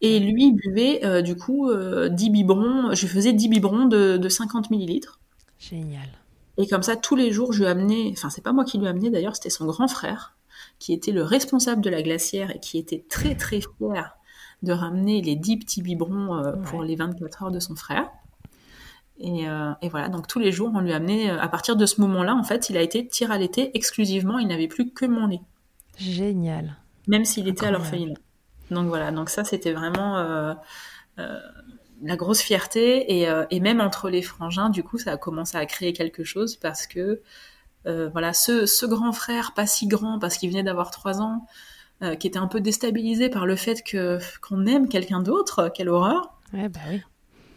Et lui buvait euh, du coup euh, 10 biberons, je faisais 10 biberons de, de 50 millilitres. Génial. Et comme ça, tous les jours, je lui amenais, enfin, c'est pas moi qui lui amenais d'ailleurs, c'était son grand frère, qui était le responsable de la glacière et qui était très très fier de ramener les 10 petits biberons euh, pour les 24 heures de son frère. Et, euh, et voilà, donc tous les jours, on lui amenait, euh, à partir de ce moment-là, en fait, il a été tir à l'été exclusivement, il n'avait plus que mon lait, Génial. même s'il était à l'orphelinat. Donc voilà, donc ça, c'était vraiment euh, la grosse fierté. Et, et même entre les frangins, du coup, ça a commencé à créer quelque chose parce que voilà, ce, ce grand frère, pas si grand parce qu'il venait d'avoir trois ans, euh, qui était un peu déstabilisé par le fait que qu'on aime quelqu'un d'autre, quelle horreur. Ouais, bah oui.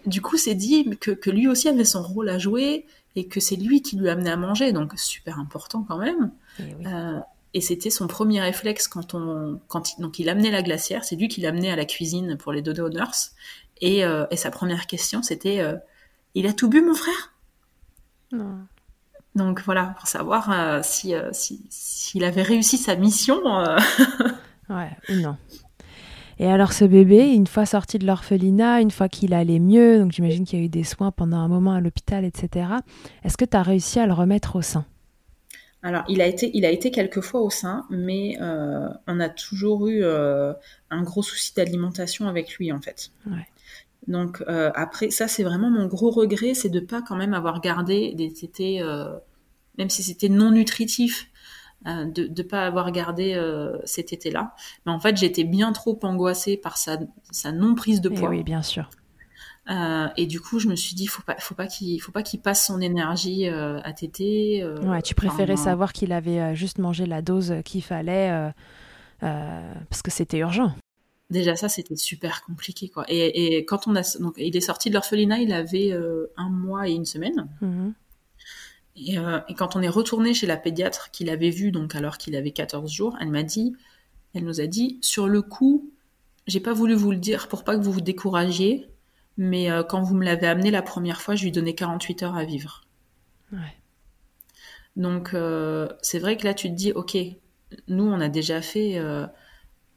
Du coup, s'est dit que, que lui aussi avait son rôle à jouer et que c'est lui qui lui amenait à manger, donc super important quand même. Et oui. Euh, et c'était son premier réflexe quand on, quand il, donc il amenait la glacière, c'est lui qui l'amenait à la cuisine pour les dodo nurse. Et, euh, et sa première question, c'était, euh, il a tout bu, mon frère? Non. Donc voilà, pour savoir euh, si, euh, si, s'il avait réussi sa mission. euh, Ouais, ou non. Et alors ce bébé, une fois sorti de l'orphelinat, une fois qu'il allait mieux, donc j'imagine qu'il y a eu des soins pendant un moment à l'hôpital, etc. Est-ce que tu as réussi à le remettre au sein? Alors, il a été, il a été quelques fois au sein, mais euh, on a toujours eu euh, un gros souci d'alimentation avec lui, en fait. Ouais. Donc euh, après, ça c'est vraiment mon gros regret, c'est de pas quand même avoir gardé des tétés, euh, même si c'était non nutritif, euh, de ne pas avoir gardé euh, ces tétés-là. Mais en fait, j'étais bien trop angoissée par sa, sa non prise de Eh poids. oui, bien sûr. Euh, et du coup, je me suis dit, faut pas, faut pas qu'il, faut pas qu'il passe son énergie euh, à téter. Ouais, tu préférais enfin, savoir qu'il avait juste mangé la dose qu'il fallait euh, euh, parce que c'était urgent. Déjà ça, c'était super compliqué quoi. Et, et quand on a, donc il est sorti de l'orphelinat, il avait euh, un mois et une semaine. Mhm. Et, euh, et quand on est retourné chez la pédiatre qu'il avait vu, donc alors qu'il avait 14 jours, elle m'a dit, elle nous a dit, sur le coup, j'ai pas voulu vous le dire pour pas que vous vous découragiez, mais euh, quand vous me l'avez amené la première fois, je lui donnais 48 heures à vivre. Ouais. Donc c'est vrai que là tu te dis, ok, nous on a déjà fait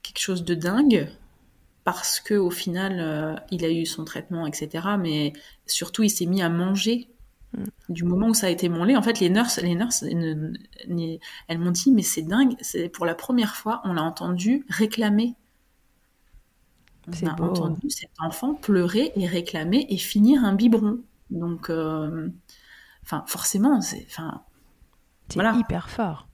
quelque chose de dingue parce que au final euh, il a eu son traitement, etc. Mais surtout il s'est mis à manger. Du moment où ça a été mon lait, en fait, les nurses, les nurses, elles m'ont dit, mais c'est dingue, c'est pour la première fois, on l'a entendu réclamer. On a beau. entendu cet enfant pleurer et réclamer et finir un biberon. Donc, euh, enfin, forcément, c'est, enfin, Voilà. hyper fort.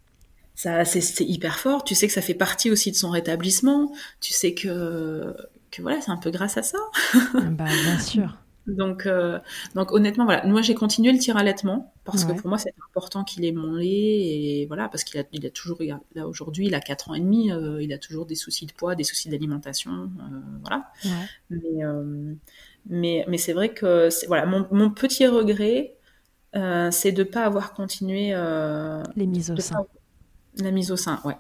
Ça, c'est, hyper fort. Tu sais que ça fait partie aussi de son rétablissement. Tu sais que, que voilà, c'est un peu grâce à ça. Ah bah, bien sûr. Donc, euh, donc honnêtement, voilà. Moi, j'ai continué le tir allaitement parce Ouais. que pour moi, c'est important qu'il ait mon lait et voilà, parce qu'il a, il a toujours, là aujourd'hui, il a 4 ans et demi, euh, il a toujours des soucis de poids, des soucis d'alimentation, euh, voilà. Ouais. Mais, Mais, mais c'est vrai que voilà, mon, mon, petit regret, c'est de ne pas avoir continué les mises au sein. La mise au sein, ouais.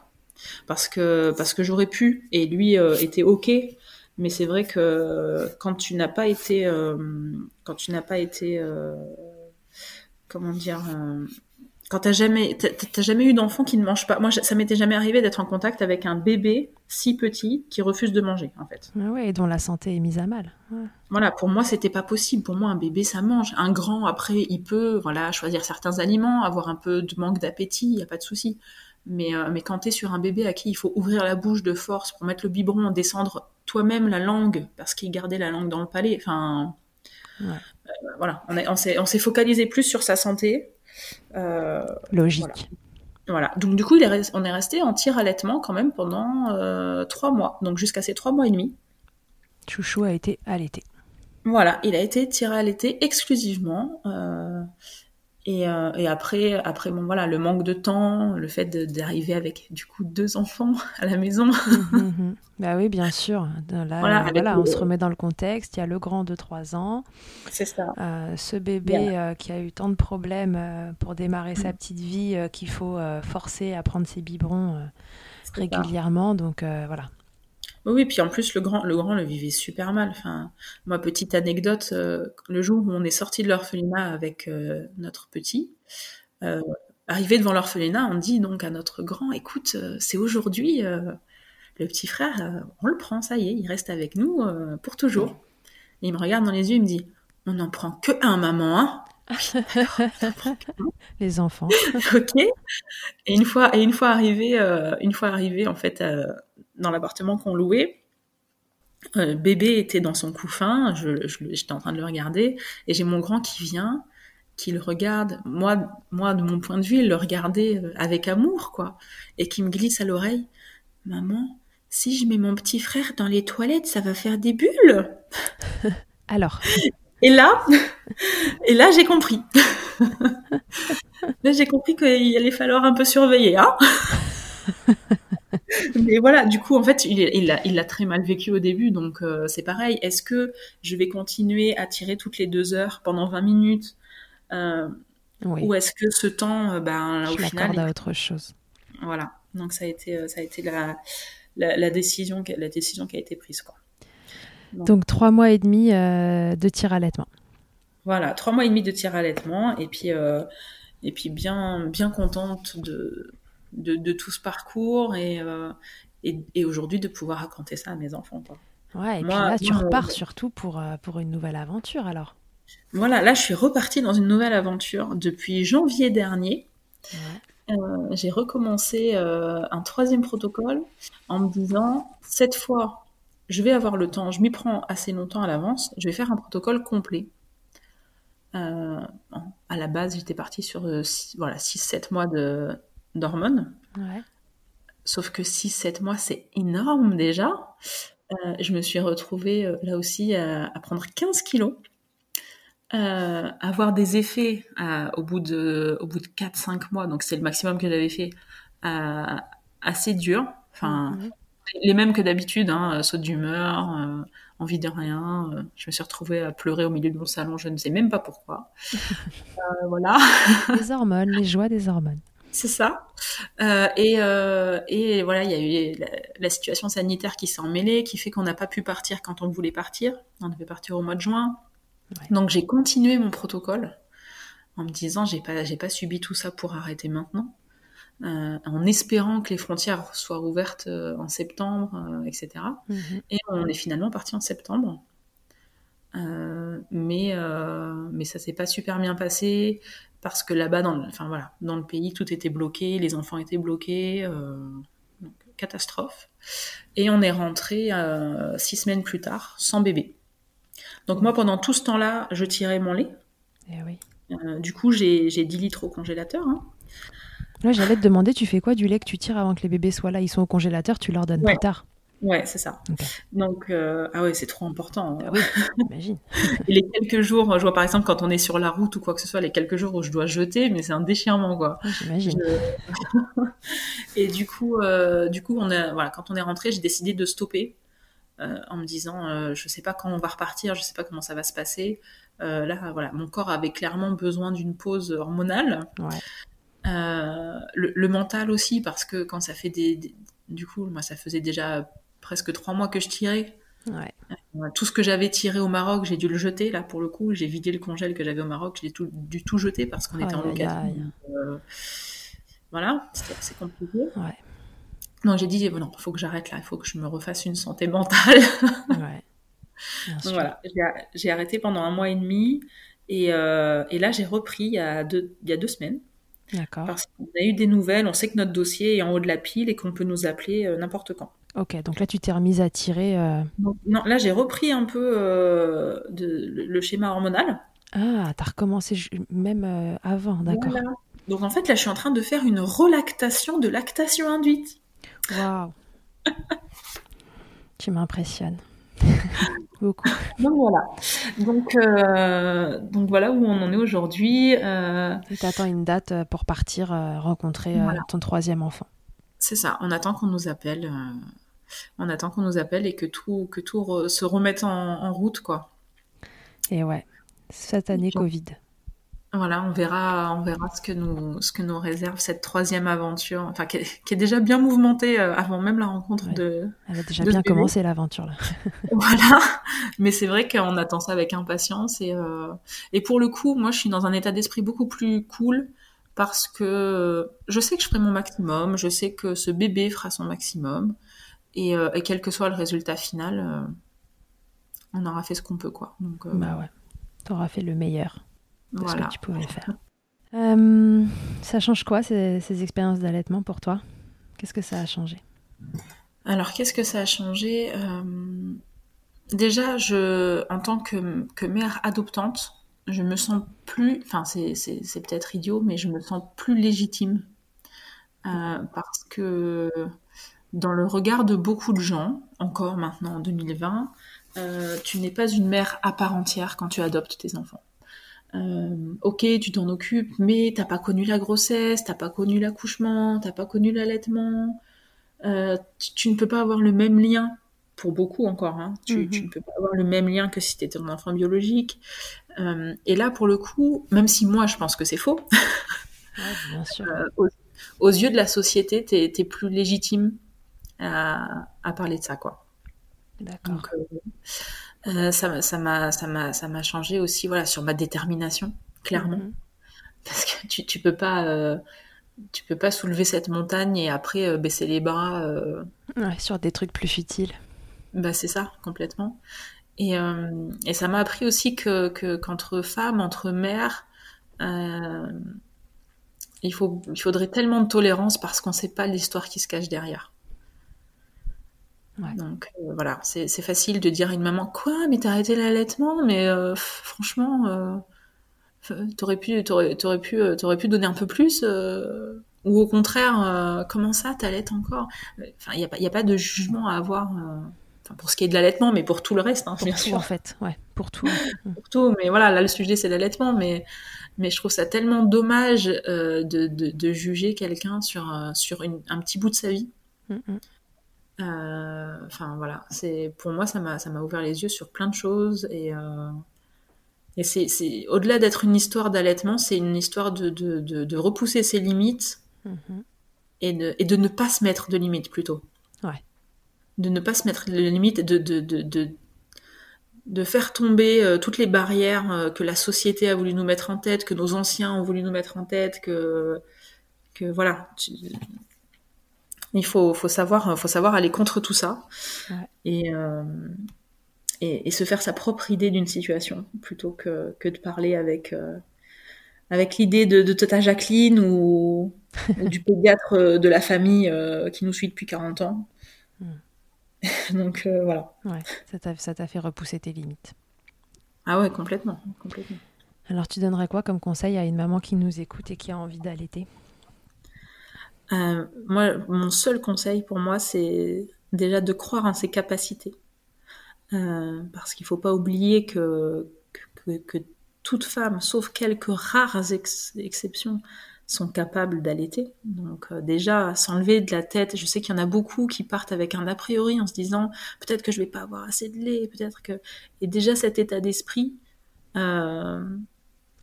Parce que, parce que j'aurais pu, et lui euh, était OK, mais c'est vrai que quand tu n'as pas été. Euh, quand tu n'as pas été. Euh, comment dire quand t'as jamais, t'as jamais eu d'enfant qui ne mange pas. Moi, ça m'était jamais arrivé d'être en contact avec un bébé si petit qui refuse de manger, en fait. Ah ouais, et dont la santé est mise à mal. Voilà, pour moi, c'était pas possible. Pour moi, un bébé, ça mange. Un grand, après, il peut, voilà, choisir certains aliments, avoir un peu de manque d'appétit, il y a pas de souci. Mais, euh, mais quand t'es sur un bébé à qui il faut ouvrir la bouche de force pour mettre le biberon, descendre toi-même la langue parce qu'il gardait la langue dans le palais, enfin, ouais. euh, voilà, on, on s'est focalisé plus sur sa santé euh, Logique. Voilà. Donc du coup, il est, on est resté en tir allaitement quand même pendant trois mois, donc jusqu'à ces trois mois et demi. Chouchou a été allaité. Voilà, il a été tiré l'été exclusivement. Euh, et, euh, et, après, après bon voilà, le manque de temps, le fait d'arriver avec du coup deux enfants à la maison. Mmh, Bah oui, bien sûr. Là, voilà, voilà on se remet dans le contexte. Il y a le grand de 3 ans. C'est ça. Euh, ce bébé euh, qui a eu tant de problèmes euh, pour démarrer mmh. sa petite vie, euh, qu'il faut forcer à prendre ses biberons régulièrement. Ça. Donc voilà, oui, puis en plus, le grand, le grand le vivait super mal. Enfin, moi, petite anecdote, euh, le jour où on est sorti de l'orphelinat avec euh, notre petit, euh, arrivé devant l'orphelinat, on dit donc à notre grand, écoute, c'est aujourd'hui, le petit frère, on le prend, ça y est, il reste avec nous pour toujours. Et il me regarde dans les yeux, il me dit, on n'en prend que un, maman, hein les enfants. ok. Et une fois, et une fois arrivé, une fois arrivé en fait dans l'appartement qu'on louait, euh, bébé était dans son couffin, je, je, j'étais en train de le regarder, et j'ai mon grand qui vient, qui le regarde, moi, moi de mon point de vue, il le regardait euh, avec amour, quoi, et qui me glisse à l'oreille, maman, si je mets mon petit frère dans les toilettes, ça va faire des bulles. Alors. Et là, et là j'ai compris. là j'ai compris qu'il allait falloir un peu surveiller, hein. Mais voilà, du coup, en fait, il, il, a, il a très mal vécu au début, donc euh, c'est pareil. Est-ce que je vais continuer à tirer toutes les deux heures pendant 20 minutes euh, oui. Ou est-ce que ce temps, euh, ben, je au final. à autre chose. Voilà, donc ça a été, ça a été la, la, la, décision, la décision qui a été prise. Quoi. Donc, donc trois mois et demi euh, de tir à allaitement. Voilà, trois mois et demi de tir à allaitement, et puis, et puis bien, bien contente de de, de, tout ce parcours et, euh, et, et aujourd'hui de pouvoir raconter ça à mes enfants. Quoi. Ouais, et moi, puis là, tu repars euh, surtout pour, euh, pour une nouvelle aventure alors. Voilà, là, je suis repartie dans une nouvelle aventure depuis janvier dernier. Ouais. Euh, j'ai recommencé euh, un troisième protocole en me disant cette fois, je vais avoir le temps, je m'y prends assez longtemps à l'avance, je vais faire un protocole complet. À la base, j'étais partie sur six, voilà 6-7 mois de, d'hormones. Ouais. Sauf que 6-7 mois, c'est énorme déjà. Euh, je me suis retrouvée euh, là aussi à, à, prendre 15 kilos, euh, avoir des effets au bout de, au bout de 4-5 mois, donc c'est le maximum que j'avais fait, assez dur. Enfin, -hmm. les mêmes que d'habitude, hein, saut d'humeur, envie de rien. je me suis retrouvée à pleurer au milieu de mon salon, je ne sais même pas pourquoi. voilà. les hormones, les joies des hormones. C'est ça. Euh, et, euh, et, voilà, il y a eu la, la situation sanitaire qui s'est emmêlée, qui fait qu'on n'a pas pu partir quand on voulait partir. On devait partir au mois de juin. Ouais. Donc j'ai continué mon protocole en me disant j'ai pas j'ai pas subi tout ça pour arrêter maintenant, euh, en espérant que les frontières soient ouvertes euh, en septembre, euh, etc. -hmm. Et on est finalement parti en septembre. Euh, mais mais ça s'est pas super bien passé parce que là-bas, dans, le, enfin voilà, dans le pays, tout était bloqué, les enfants étaient bloqués, euh, donc, catastrophe. Et on est rentré euh, six semaines plus tard, sans bébé. Donc moi, pendant tout ce temps-là, je tirais mon lait. Eh oui. Euh, du coup, j'ai 10 litres au congélateur. Hein. Là, j'allais te demander, tu fais quoi du lait que tu tires avant que les bébés soient là? Ils sont au congélateur, tu leur donnes ouais. plus tard Ouais, c'est ça. Okay. Donc, euh, ah ouais, c'est trop important. Ah oui, j'imagine. les quelques jours, je vois par exemple quand on est sur la route ou quoi que ce soit, les quelques jours où je dois jeter, mais c'est un déchirement, quoi. Ah, j'imagine. Je... Et du coup, euh, du coup, on a, voilà, quand on est rentré, j'ai décidé de stopper en me disant je sais pas quand on va repartir, je sais pas comment ça va se passer. là, voilà, mon corps avait clairement besoin d'une pause hormonale. Le, mental aussi, parce que quand ça fait des, du coup, moi, ça faisait déjà presque trois mois que je tirais. Tout ce que j'avais tiré au Maroc, j'ai dû le jeter. Là, pour le coup, j'ai vidé le congèle que j'avais au Maroc, j'ai tout, dû tout jeter parce qu'on était en location. Euh, voilà, c'était compliqué. Ouais. Donc j'ai dit, non, il faut que j'arrête là, il faut que je me refasse une santé mentale. ouais. Donc voilà, j'ai arrêté pendant un mois et demi. Et, euh, et là, j'ai repris il y, a deux, il y a deux semaines. D'accord. Parce qu'on a eu des nouvelles, on sait que notre dossier est en haut de la pile et qu'on peut nous appeler euh, n'importe quand. Ok, donc là tu t'es remise à tirer. Euh, non, là j'ai repris un peu euh, de, le schéma hormonal. Ah, t'as recommencé même avant, d'accord. Donc en fait là je suis en train de faire une relactation de lactation induite. Waouh Tu m'impressionnes. Beaucoup. Donc voilà. Donc, euh, donc voilà où on en est aujourd'hui. Euh... Tu attends une date euh, pour partir euh, rencontrer ton troisième enfant. C'est ça. On attend qu'on nous appelle. on attend qu'on nous appelle et que tout, que tout se remette en, route, quoi. Et ouais. Cette année Covid. Voilà, on verra, on verra ce que nous, ce que nous réserve cette troisième aventure, enfin qui est, déjà bien mouvementée euh, avant même la rencontre de. Elle a déjà bien commencé l'aventure là. voilà, mais c'est vrai qu'on attend ça avec impatience et euh, et pour le coup, moi je suis dans un état d'esprit beaucoup plus cool parce que je sais que je ferai mon maximum, je sais que ce bébé fera son maximum et, euh, et quel que soit le résultat final, on aura fait ce qu'on peut quoi. Donc bah ouais, t'auras fait le meilleur de ce que tu pouvais faire. Euh, ça change quoi ces, expériences d'allaitement pour toi? Qu'est-ce que ça a changé? Alors qu'est-ce que ça a changé? Euh, Déjà, je, en tant que, que, mère adoptante, je me sens plus, enfin c'est, peut-être idiot, mais je me sens plus légitime. Euh, parce que dans le regard de beaucoup de gens, encore maintenant en 2020, tu n'es pas une mère à part entière quand tu adoptes tes enfants. Euh, ok, tu t'en occupes, mais t'as pas connu la grossesse, t'as pas connu l'accouchement, t'as pas connu l'allaitement. Euh, tu, ne peux pas avoir le même lien, pour beaucoup encore, hein. tu, mhm. ne peux pas avoir le même lien que si tu étais un enfant biologique. Euh, et là, pour le coup, même si moi je pense que c'est faux, aux, yeux de la société, tu es, plus légitime à, à, parler de ça. quoi. D'accord. Euh, ça m'a ça m'a ça m'a changé aussi voilà sur ma détermination clairement. Mhm. parce que tu tu peux pas euh, tu peux pas soulever cette montagne et après euh, baisser les bras ouais, sur des trucs plus futiles. Bah c'est ça complètement. Et et ça m'a appris aussi que que qu'entre femmes entre mères il faut il faudrait tellement de tolérance parce qu'on sait pas l'histoire qui se cache derrière donc euh, voilà, c'est facile de dire à une maman quoi, mais t'as arrêté l'allaitement, mais euh, franchement, euh, t'aurais pu, t'aurais, pu, t'aurais pu donner un peu plus, ou au contraire, comment ça, t'allaites encore? Enfin, il n'y a pas, a pas de jugement à avoir. pour ce qui est de l'allaitement, mais pour tout le reste, hein, pour bien tout, sûr. en fait, ouais, pour tout. pour tout, mais voilà, là le sujet c'est l'allaitement, mais mais je trouve ça tellement dommage de, de, juger quelqu'un sur sur un petit bout de sa vie. Mm, mm. Euh, enfin voilà, c'est pour moi ça m'a ça m'a ouvert les yeux sur plein de choses et euh, et c'est au-delà d'être une histoire d'allaitement, c'est une histoire de, de, de, repousser ses limites mm-hmm. et, de, et de ne pas se mettre de limites plutôt. Ouais. De ne pas se mettre de limites, de, de, de, de, faire tomber euh, toutes les barrières que la société a voulu nous mettre en tête, que nos anciens ont voulu nous mettre en tête, que, que voilà. Il faut, faut, savoir, faut savoir aller contre tout ça et, euh, et, et, se faire sa propre idée d'une situation plutôt que, que de parler avec, euh, avec l'idée de, de Tata Jacqueline ou, du pédiatre de la famille euh, qui nous suit depuis 40 ans. Hmm. Donc voilà. Ouais, ça t'a fait repousser tes limites. Ah ouais, complètement, complètement. Alors tu donnerais quoi comme conseil à une maman qui nous écoute et qui a envie d'allaiter? Euh, moi, mon seul conseil pour moi, c'est déjà de croire en ses capacités. Euh, parce qu'il ne faut pas oublier que, que, que, toute femme, sauf quelques rares exceptions, sont capables d'allaiter. Donc euh, déjà, s'enlever de la tête, je sais qu'il y en a beaucoup qui partent avec un a priori en se disant peut-être que je vais pas avoir assez de lait, peut-être que... Et déjà cet état d'esprit... Euh,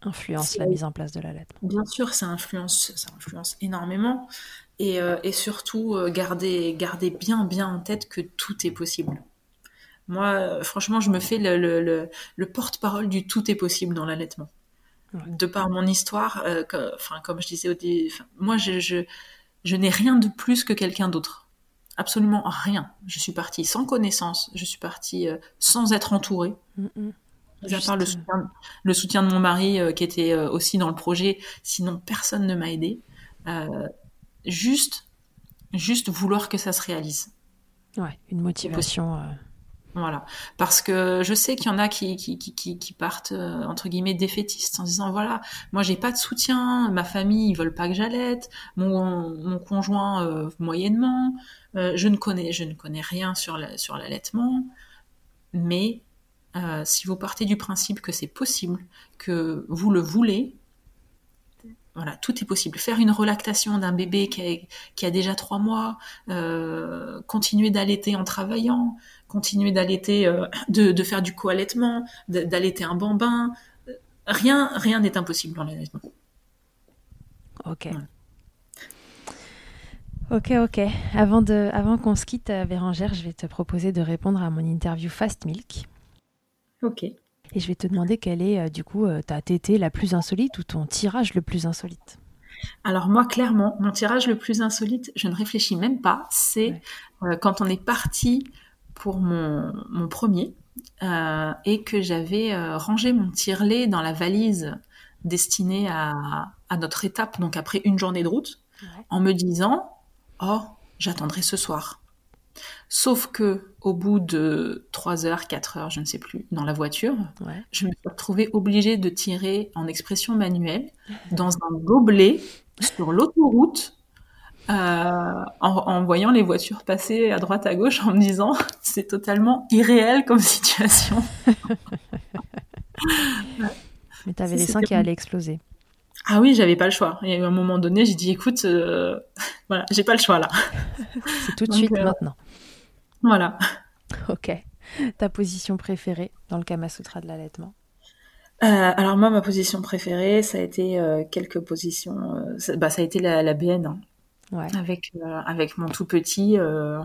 influence la mise en place de l'allaitement. Bien sûr, ça influence, ça influence énormément. Et, euh, et surtout, garder, garder bien, bien en tête que tout est possible. Moi, franchement, je me fais le, le, le porte-parole du tout est possible dans l'allaitement de par mon histoire, euh, comme je disais au début, moi, je, je, n'ai rien de plus que quelqu'un d'autre. Absolument rien. Je suis partie sans connaissance, je suis partie euh, sans être entourée. Mm À part le soutien, le soutien, de mon mari euh, qui était aussi dans le projet, sinon personne ne m'a aidé. juste, juste vouloir que ça se réalise. Ouais, une motivation. Voilà. Parce que je sais qu'il y en a qui, qui, qui, qui partent, euh, entre guillemets, défaitistes en disant, voilà, moi j'ai pas de soutien, ma famille, ils veulent pas que j'allaite, mon, mon conjoint, euh, moyennement, euh, je, ne connais, je ne connais rien sur l'allaitement. mais si vous partez du principe que c'est possible, que vous le voulez, voilà, tout est possible. Faire une relactation d'un bébé qui a, qui a, déjà trois mois, continuer d'allaiter en travaillant, continuer d'allaiter, euh, de, faire du co-allaitement, d'allaiter un bambin. Rien, rien n'est impossible dans l'allaitement. Ok. Ok, ok. Avant, de, avant qu'on se quitte, euh, Bérangère, je vais te proposer de répondre à mon interview Fast Milk. Ok. Et je vais te demander quelle est, euh, du coup, ta tétée la plus insolite ou ton tirage le plus insolite. Alors moi, clairement, mon tirage le plus insolite, je ne réfléchis même pas, c'est quand on est parti pour mon, premier euh, et que j'avais euh, rangé mon tire-lait dans la valise destinée à, notre étape, donc après une journée de route, en me disant Oh, j'attendrai ce soir. Sauf que au bout de 3 heures, 4 heures, je ne sais plus, dans la voiture, je me suis retrouvée obligée de tirer en expression manuelle dans un gobelet sur l'autoroute euh, en, voyant les voitures passer à droite à gauche en me disant c'est totalement irréel comme situation. Mais tu avais les seins qui allaient exploser. Ah oui, j'avais pas le choix. Et à un moment donné, j'ai dit écoute, euh, voilà, j'ai pas le choix là. c'est tout de suite euh, maintenant. Voilà. Ok. Ta position préférée dans le Kama Sutra de l'allaitement alors moi, ma position préférée, ça a été quelques positions. Ça, bah, ça a été la, la BN. Hein avec, euh, avec mon tout petit euh,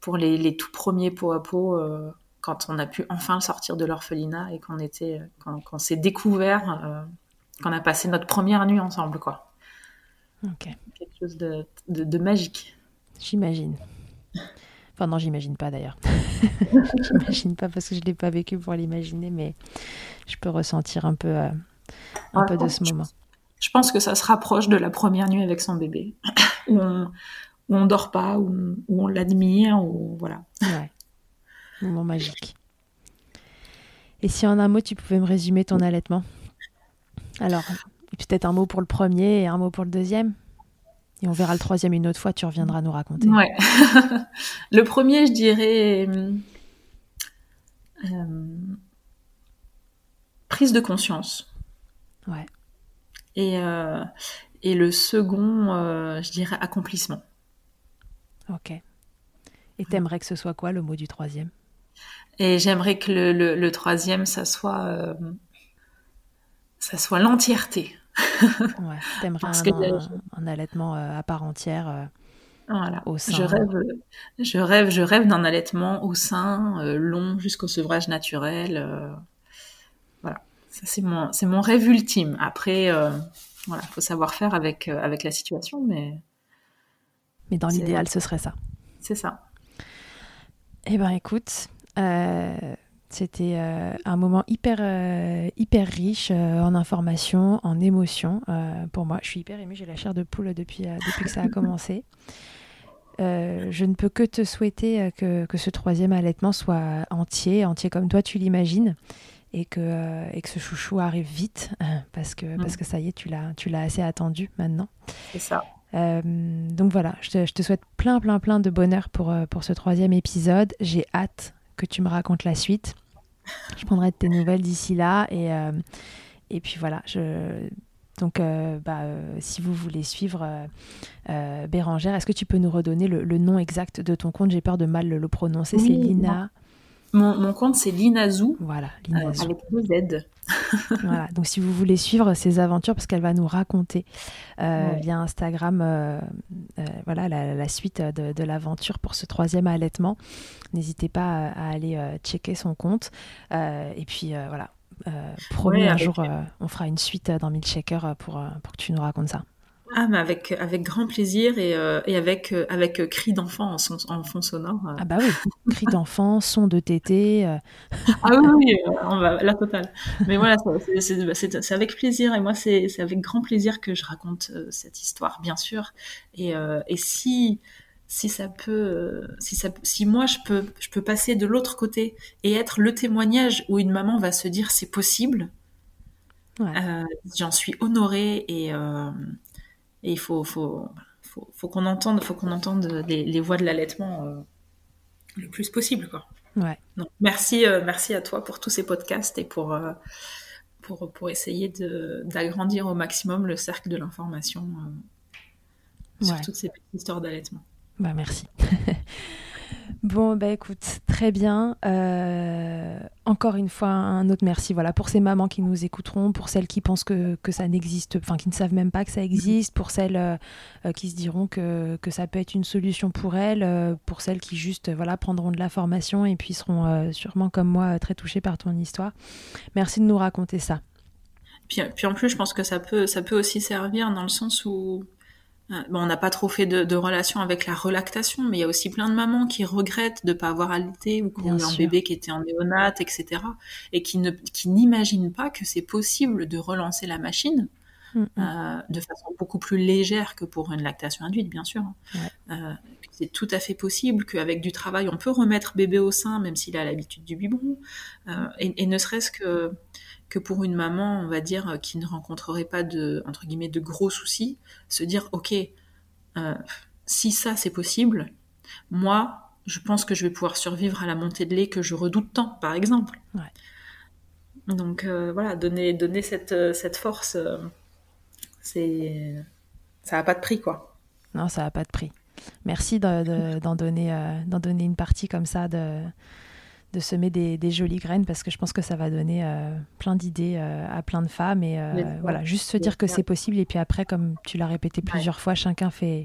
pour les, les, tout premiers pot à pot euh, quand on a pu enfin sortir de l'orphelinat et qu'on était qu'on s'est découvert qu'on a passé notre première nuit ensemble quoi quelque chose de, de, de magique j'imagine enfin non j'imagine pas d'ailleurs j'imagine pas parce que je l'ai pas vécu pour l'imaginer mais je peux ressentir un peu un ah, peu de ce moment je pense que ça se rapproche de la première nuit avec son bébé où on, où dort pas, où, on l'admire, ou voilà. Ouais. Moment magique. Et si en un mot tu pouvais me résumer ton allaitement? Alors, peut-être un mot pour le premier et un mot pour le deuxième? Et on verra le troisième une autre fois, tu reviendras nous raconter. Ouais. le premier, je dirais euh, prise de conscience. Ouais. Et, euh, et le second, euh, je dirais accomplissement. Ok. Et t'aimerais que ce soit quoi le mot du troisième? Et j'aimerais que le, le, troisième, ça soit, euh, ça soit l'entièreté. Ouais, t'aimerais un, un, allaitement euh, à part entière. Voilà. Au sein? Je rêve, je rêve, je rêve d'un allaitement au sein, long jusqu'au sevrage naturel. voilà, ça c'est mon, c'est mon rêve ultime. Après, voilà, faut savoir faire avec, euh, avec la situation, mais. Mais dans l'idéal, ce serait ça. C'est ça. Eh ben, écoute, euh, c'était euh, un moment hyper, hyper riche en informations, en émotions. pour moi, je suis hyper émue, j'ai la chair de poule depuis, depuis que ça a commencé. je ne peux que te souhaiter que, que, ce troisième allaitement soit entier, entier comme toi tu l'imagines, et que, euh, et que ce chouchou arrive vite euh, parce que, parce que ça y est, tu l'as, tu l'as assez attendu maintenant. C'est ça. Euh, donc voilà, je te, je te, souhaite plein, plein, plein de bonheur pour, pour ce troisième épisode. J'ai hâte que tu me racontes la suite. Je prendrai de tes nouvelles d'ici là. Et, et puis voilà, je, Donc, bah, si vous voulez suivre Bérangère, est-ce que tu peux nous redonner le, nom exact de ton compte? J'ai peur de mal le, prononcer. c'est Lina. Mon, compte, c'est Linazou. Voilà, Linazou. avec deux Z. voilà, donc si vous voulez suivre ses aventures, parce qu'elle va nous raconter euh, via Instagram euh, euh, voilà, la, suite de, l'aventure pour ce troisième allaitement, n'hésitez pas à, aller checker son compte. et puis voilà, promis, un jour, on fera une suite dans Milkshaker pour, pour que tu nous racontes ça. Ah, mais avec, avec grand plaisir et, euh, et avec, euh, avec cri d'enfant en, son, en fond sonore. Ah bah oui, cri d'enfant, son de tété. ah oui, oui on va, la totale. Mais voilà, c'est avec plaisir et moi, c'est avec grand plaisir que je raconte cette histoire, bien sûr. Et, et si, si ça peut, si, ça, si moi, je peux, je peux passer de l'autre côté et être le témoignage où une maman va se dire c'est possible, j'en suis honorée et et il faut, faut, faut, qu'on entende, faut qu'on entende les, voix de l'allaitement euh, le plus possible, quoi. Ouais. Donc, merci, euh, merci à toi pour tous ces podcasts et pour, euh, pour, pour essayer d'agrandir au maximum le cercle de l'information sur toutes ces petites histoires d'allaitement. Bah, merci. Bon, bah écoute, très bien. Euh, encore une fois, un autre merci voilà, pour ces mamans qui nous écouteront, pour celles qui pensent que, ça n'existe, enfin qui ne savent même pas que ça existe, pour celles euh, euh, qui se diront que, que, ça peut être une solution pour elles, pour celles qui juste voilà, prendront de la formation et puis seront sûrement comme moi très touchées par ton histoire. Merci de nous raconter ça. Puis, puis en plus, je pense que ça peut, ça peut aussi servir dans le sens où Bon, on n'a pas trop fait de, de, relation avec la relactation, mais il y a aussi plein de mamans qui regrettent de ne pas avoir allaité ou qui ont eu un bébé qui était en néonate, etc. Et qui ne qui n'imaginent pas que c'est possible de relancer la machine mm, mm. euh, de façon beaucoup plus légère que pour une lactation induite, bien sûr. Hein. Euh, c'est tout à fait possible qu'avec du travail, on peut remettre bébé au sein, même s'il a l'habitude du biberon. Euh, et, et, ne serait-ce que que pour une maman, on va dire, euh, qui ne rencontrerait pas de, entre guillemets, de gros soucis, se dire, ok, euh, si ça c'est possible, moi, je pense que je vais pouvoir survivre à la montée de lait que je redoute tant, par exemple. Donc euh, voilà, donner, donner cette, cette force, c'est ça n'a pas de prix, quoi. Non, ça n'a pas de prix. Merci d'en donner, d'en donner une partie comme ça de de semer des, jolies graines parce que je pense que ça va donner euh, plein d'idées euh, à plein de femmes et euh, voilà. juste se dire que c'est possible et puis après comme tu l'as répété plusieurs fois chacun fait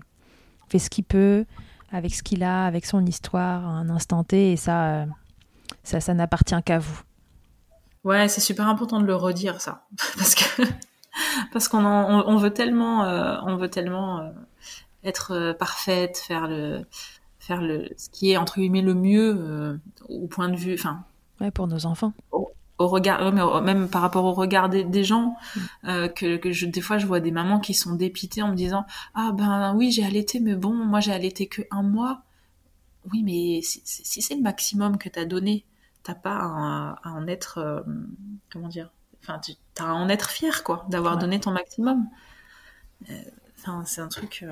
fait ce qu'il peut avec ce qu'il a avec son histoire à un instant T et ça ça, ça n'appartient qu'à vous. Ouais c'est super important de le redire ça. Parce que parce qu'on on, veut tellement on veut tellement être parfaite faire le faire le, ce qui est entre guillemets le mieux euh, au point de vue, enfin. Ouais, pour nos enfants. Au, regard, même par rapport au regard des, gens, mm. euh, que, que je, des fois je vois des mamans qui sont dépitées en me disant ah ben oui j'ai allaité mais bon moi j'ai allaité que un mois. Oui mais si, c'est le maximum que t'as donné, t'as pas à, en être euh, comment dire, enfin tu as à en être fier quoi d'avoir donné ton maximum. Enfin c'est un truc.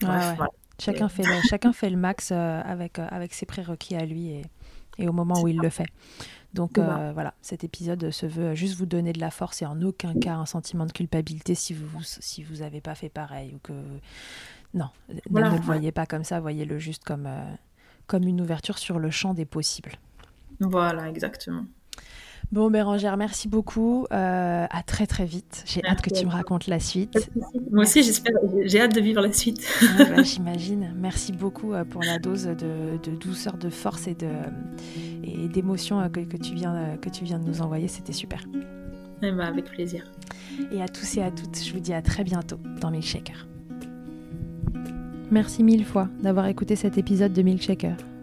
bref, voilà. Chacun fait le, chacun fait le max euh, avec, euh, avec ses prérequis à lui et, et au moment où il le fait. Donc euh, voilà, cet épisode se veut juste vous donner de la force et en aucun cas un sentiment de culpabilité si vous si vous avez pas fait pareil ou que non, ne, le voyez pas comme ça, voyez-le juste comme comme une ouverture sur le champ des possibles. Voilà, exactement. Bon, Bérangère, merci beaucoup. Euh, à très très vite. J'ai hâte que tu me racontes la suite. Moi aussi, j'espère. J'ai hâte de vivre la suite. Bah, j'imagine. Merci beaucoup euh, pour la dose de, douceur, de force et de et d'émotion euh, que, tu viens que tu viens de nous envoyer. C'était super. Eh ben, avec plaisir. Et à tous et à toutes, je vous dis à très bientôt dans Milkshaker. Merci mille fois d'avoir écouté cet épisode de Milkshaker.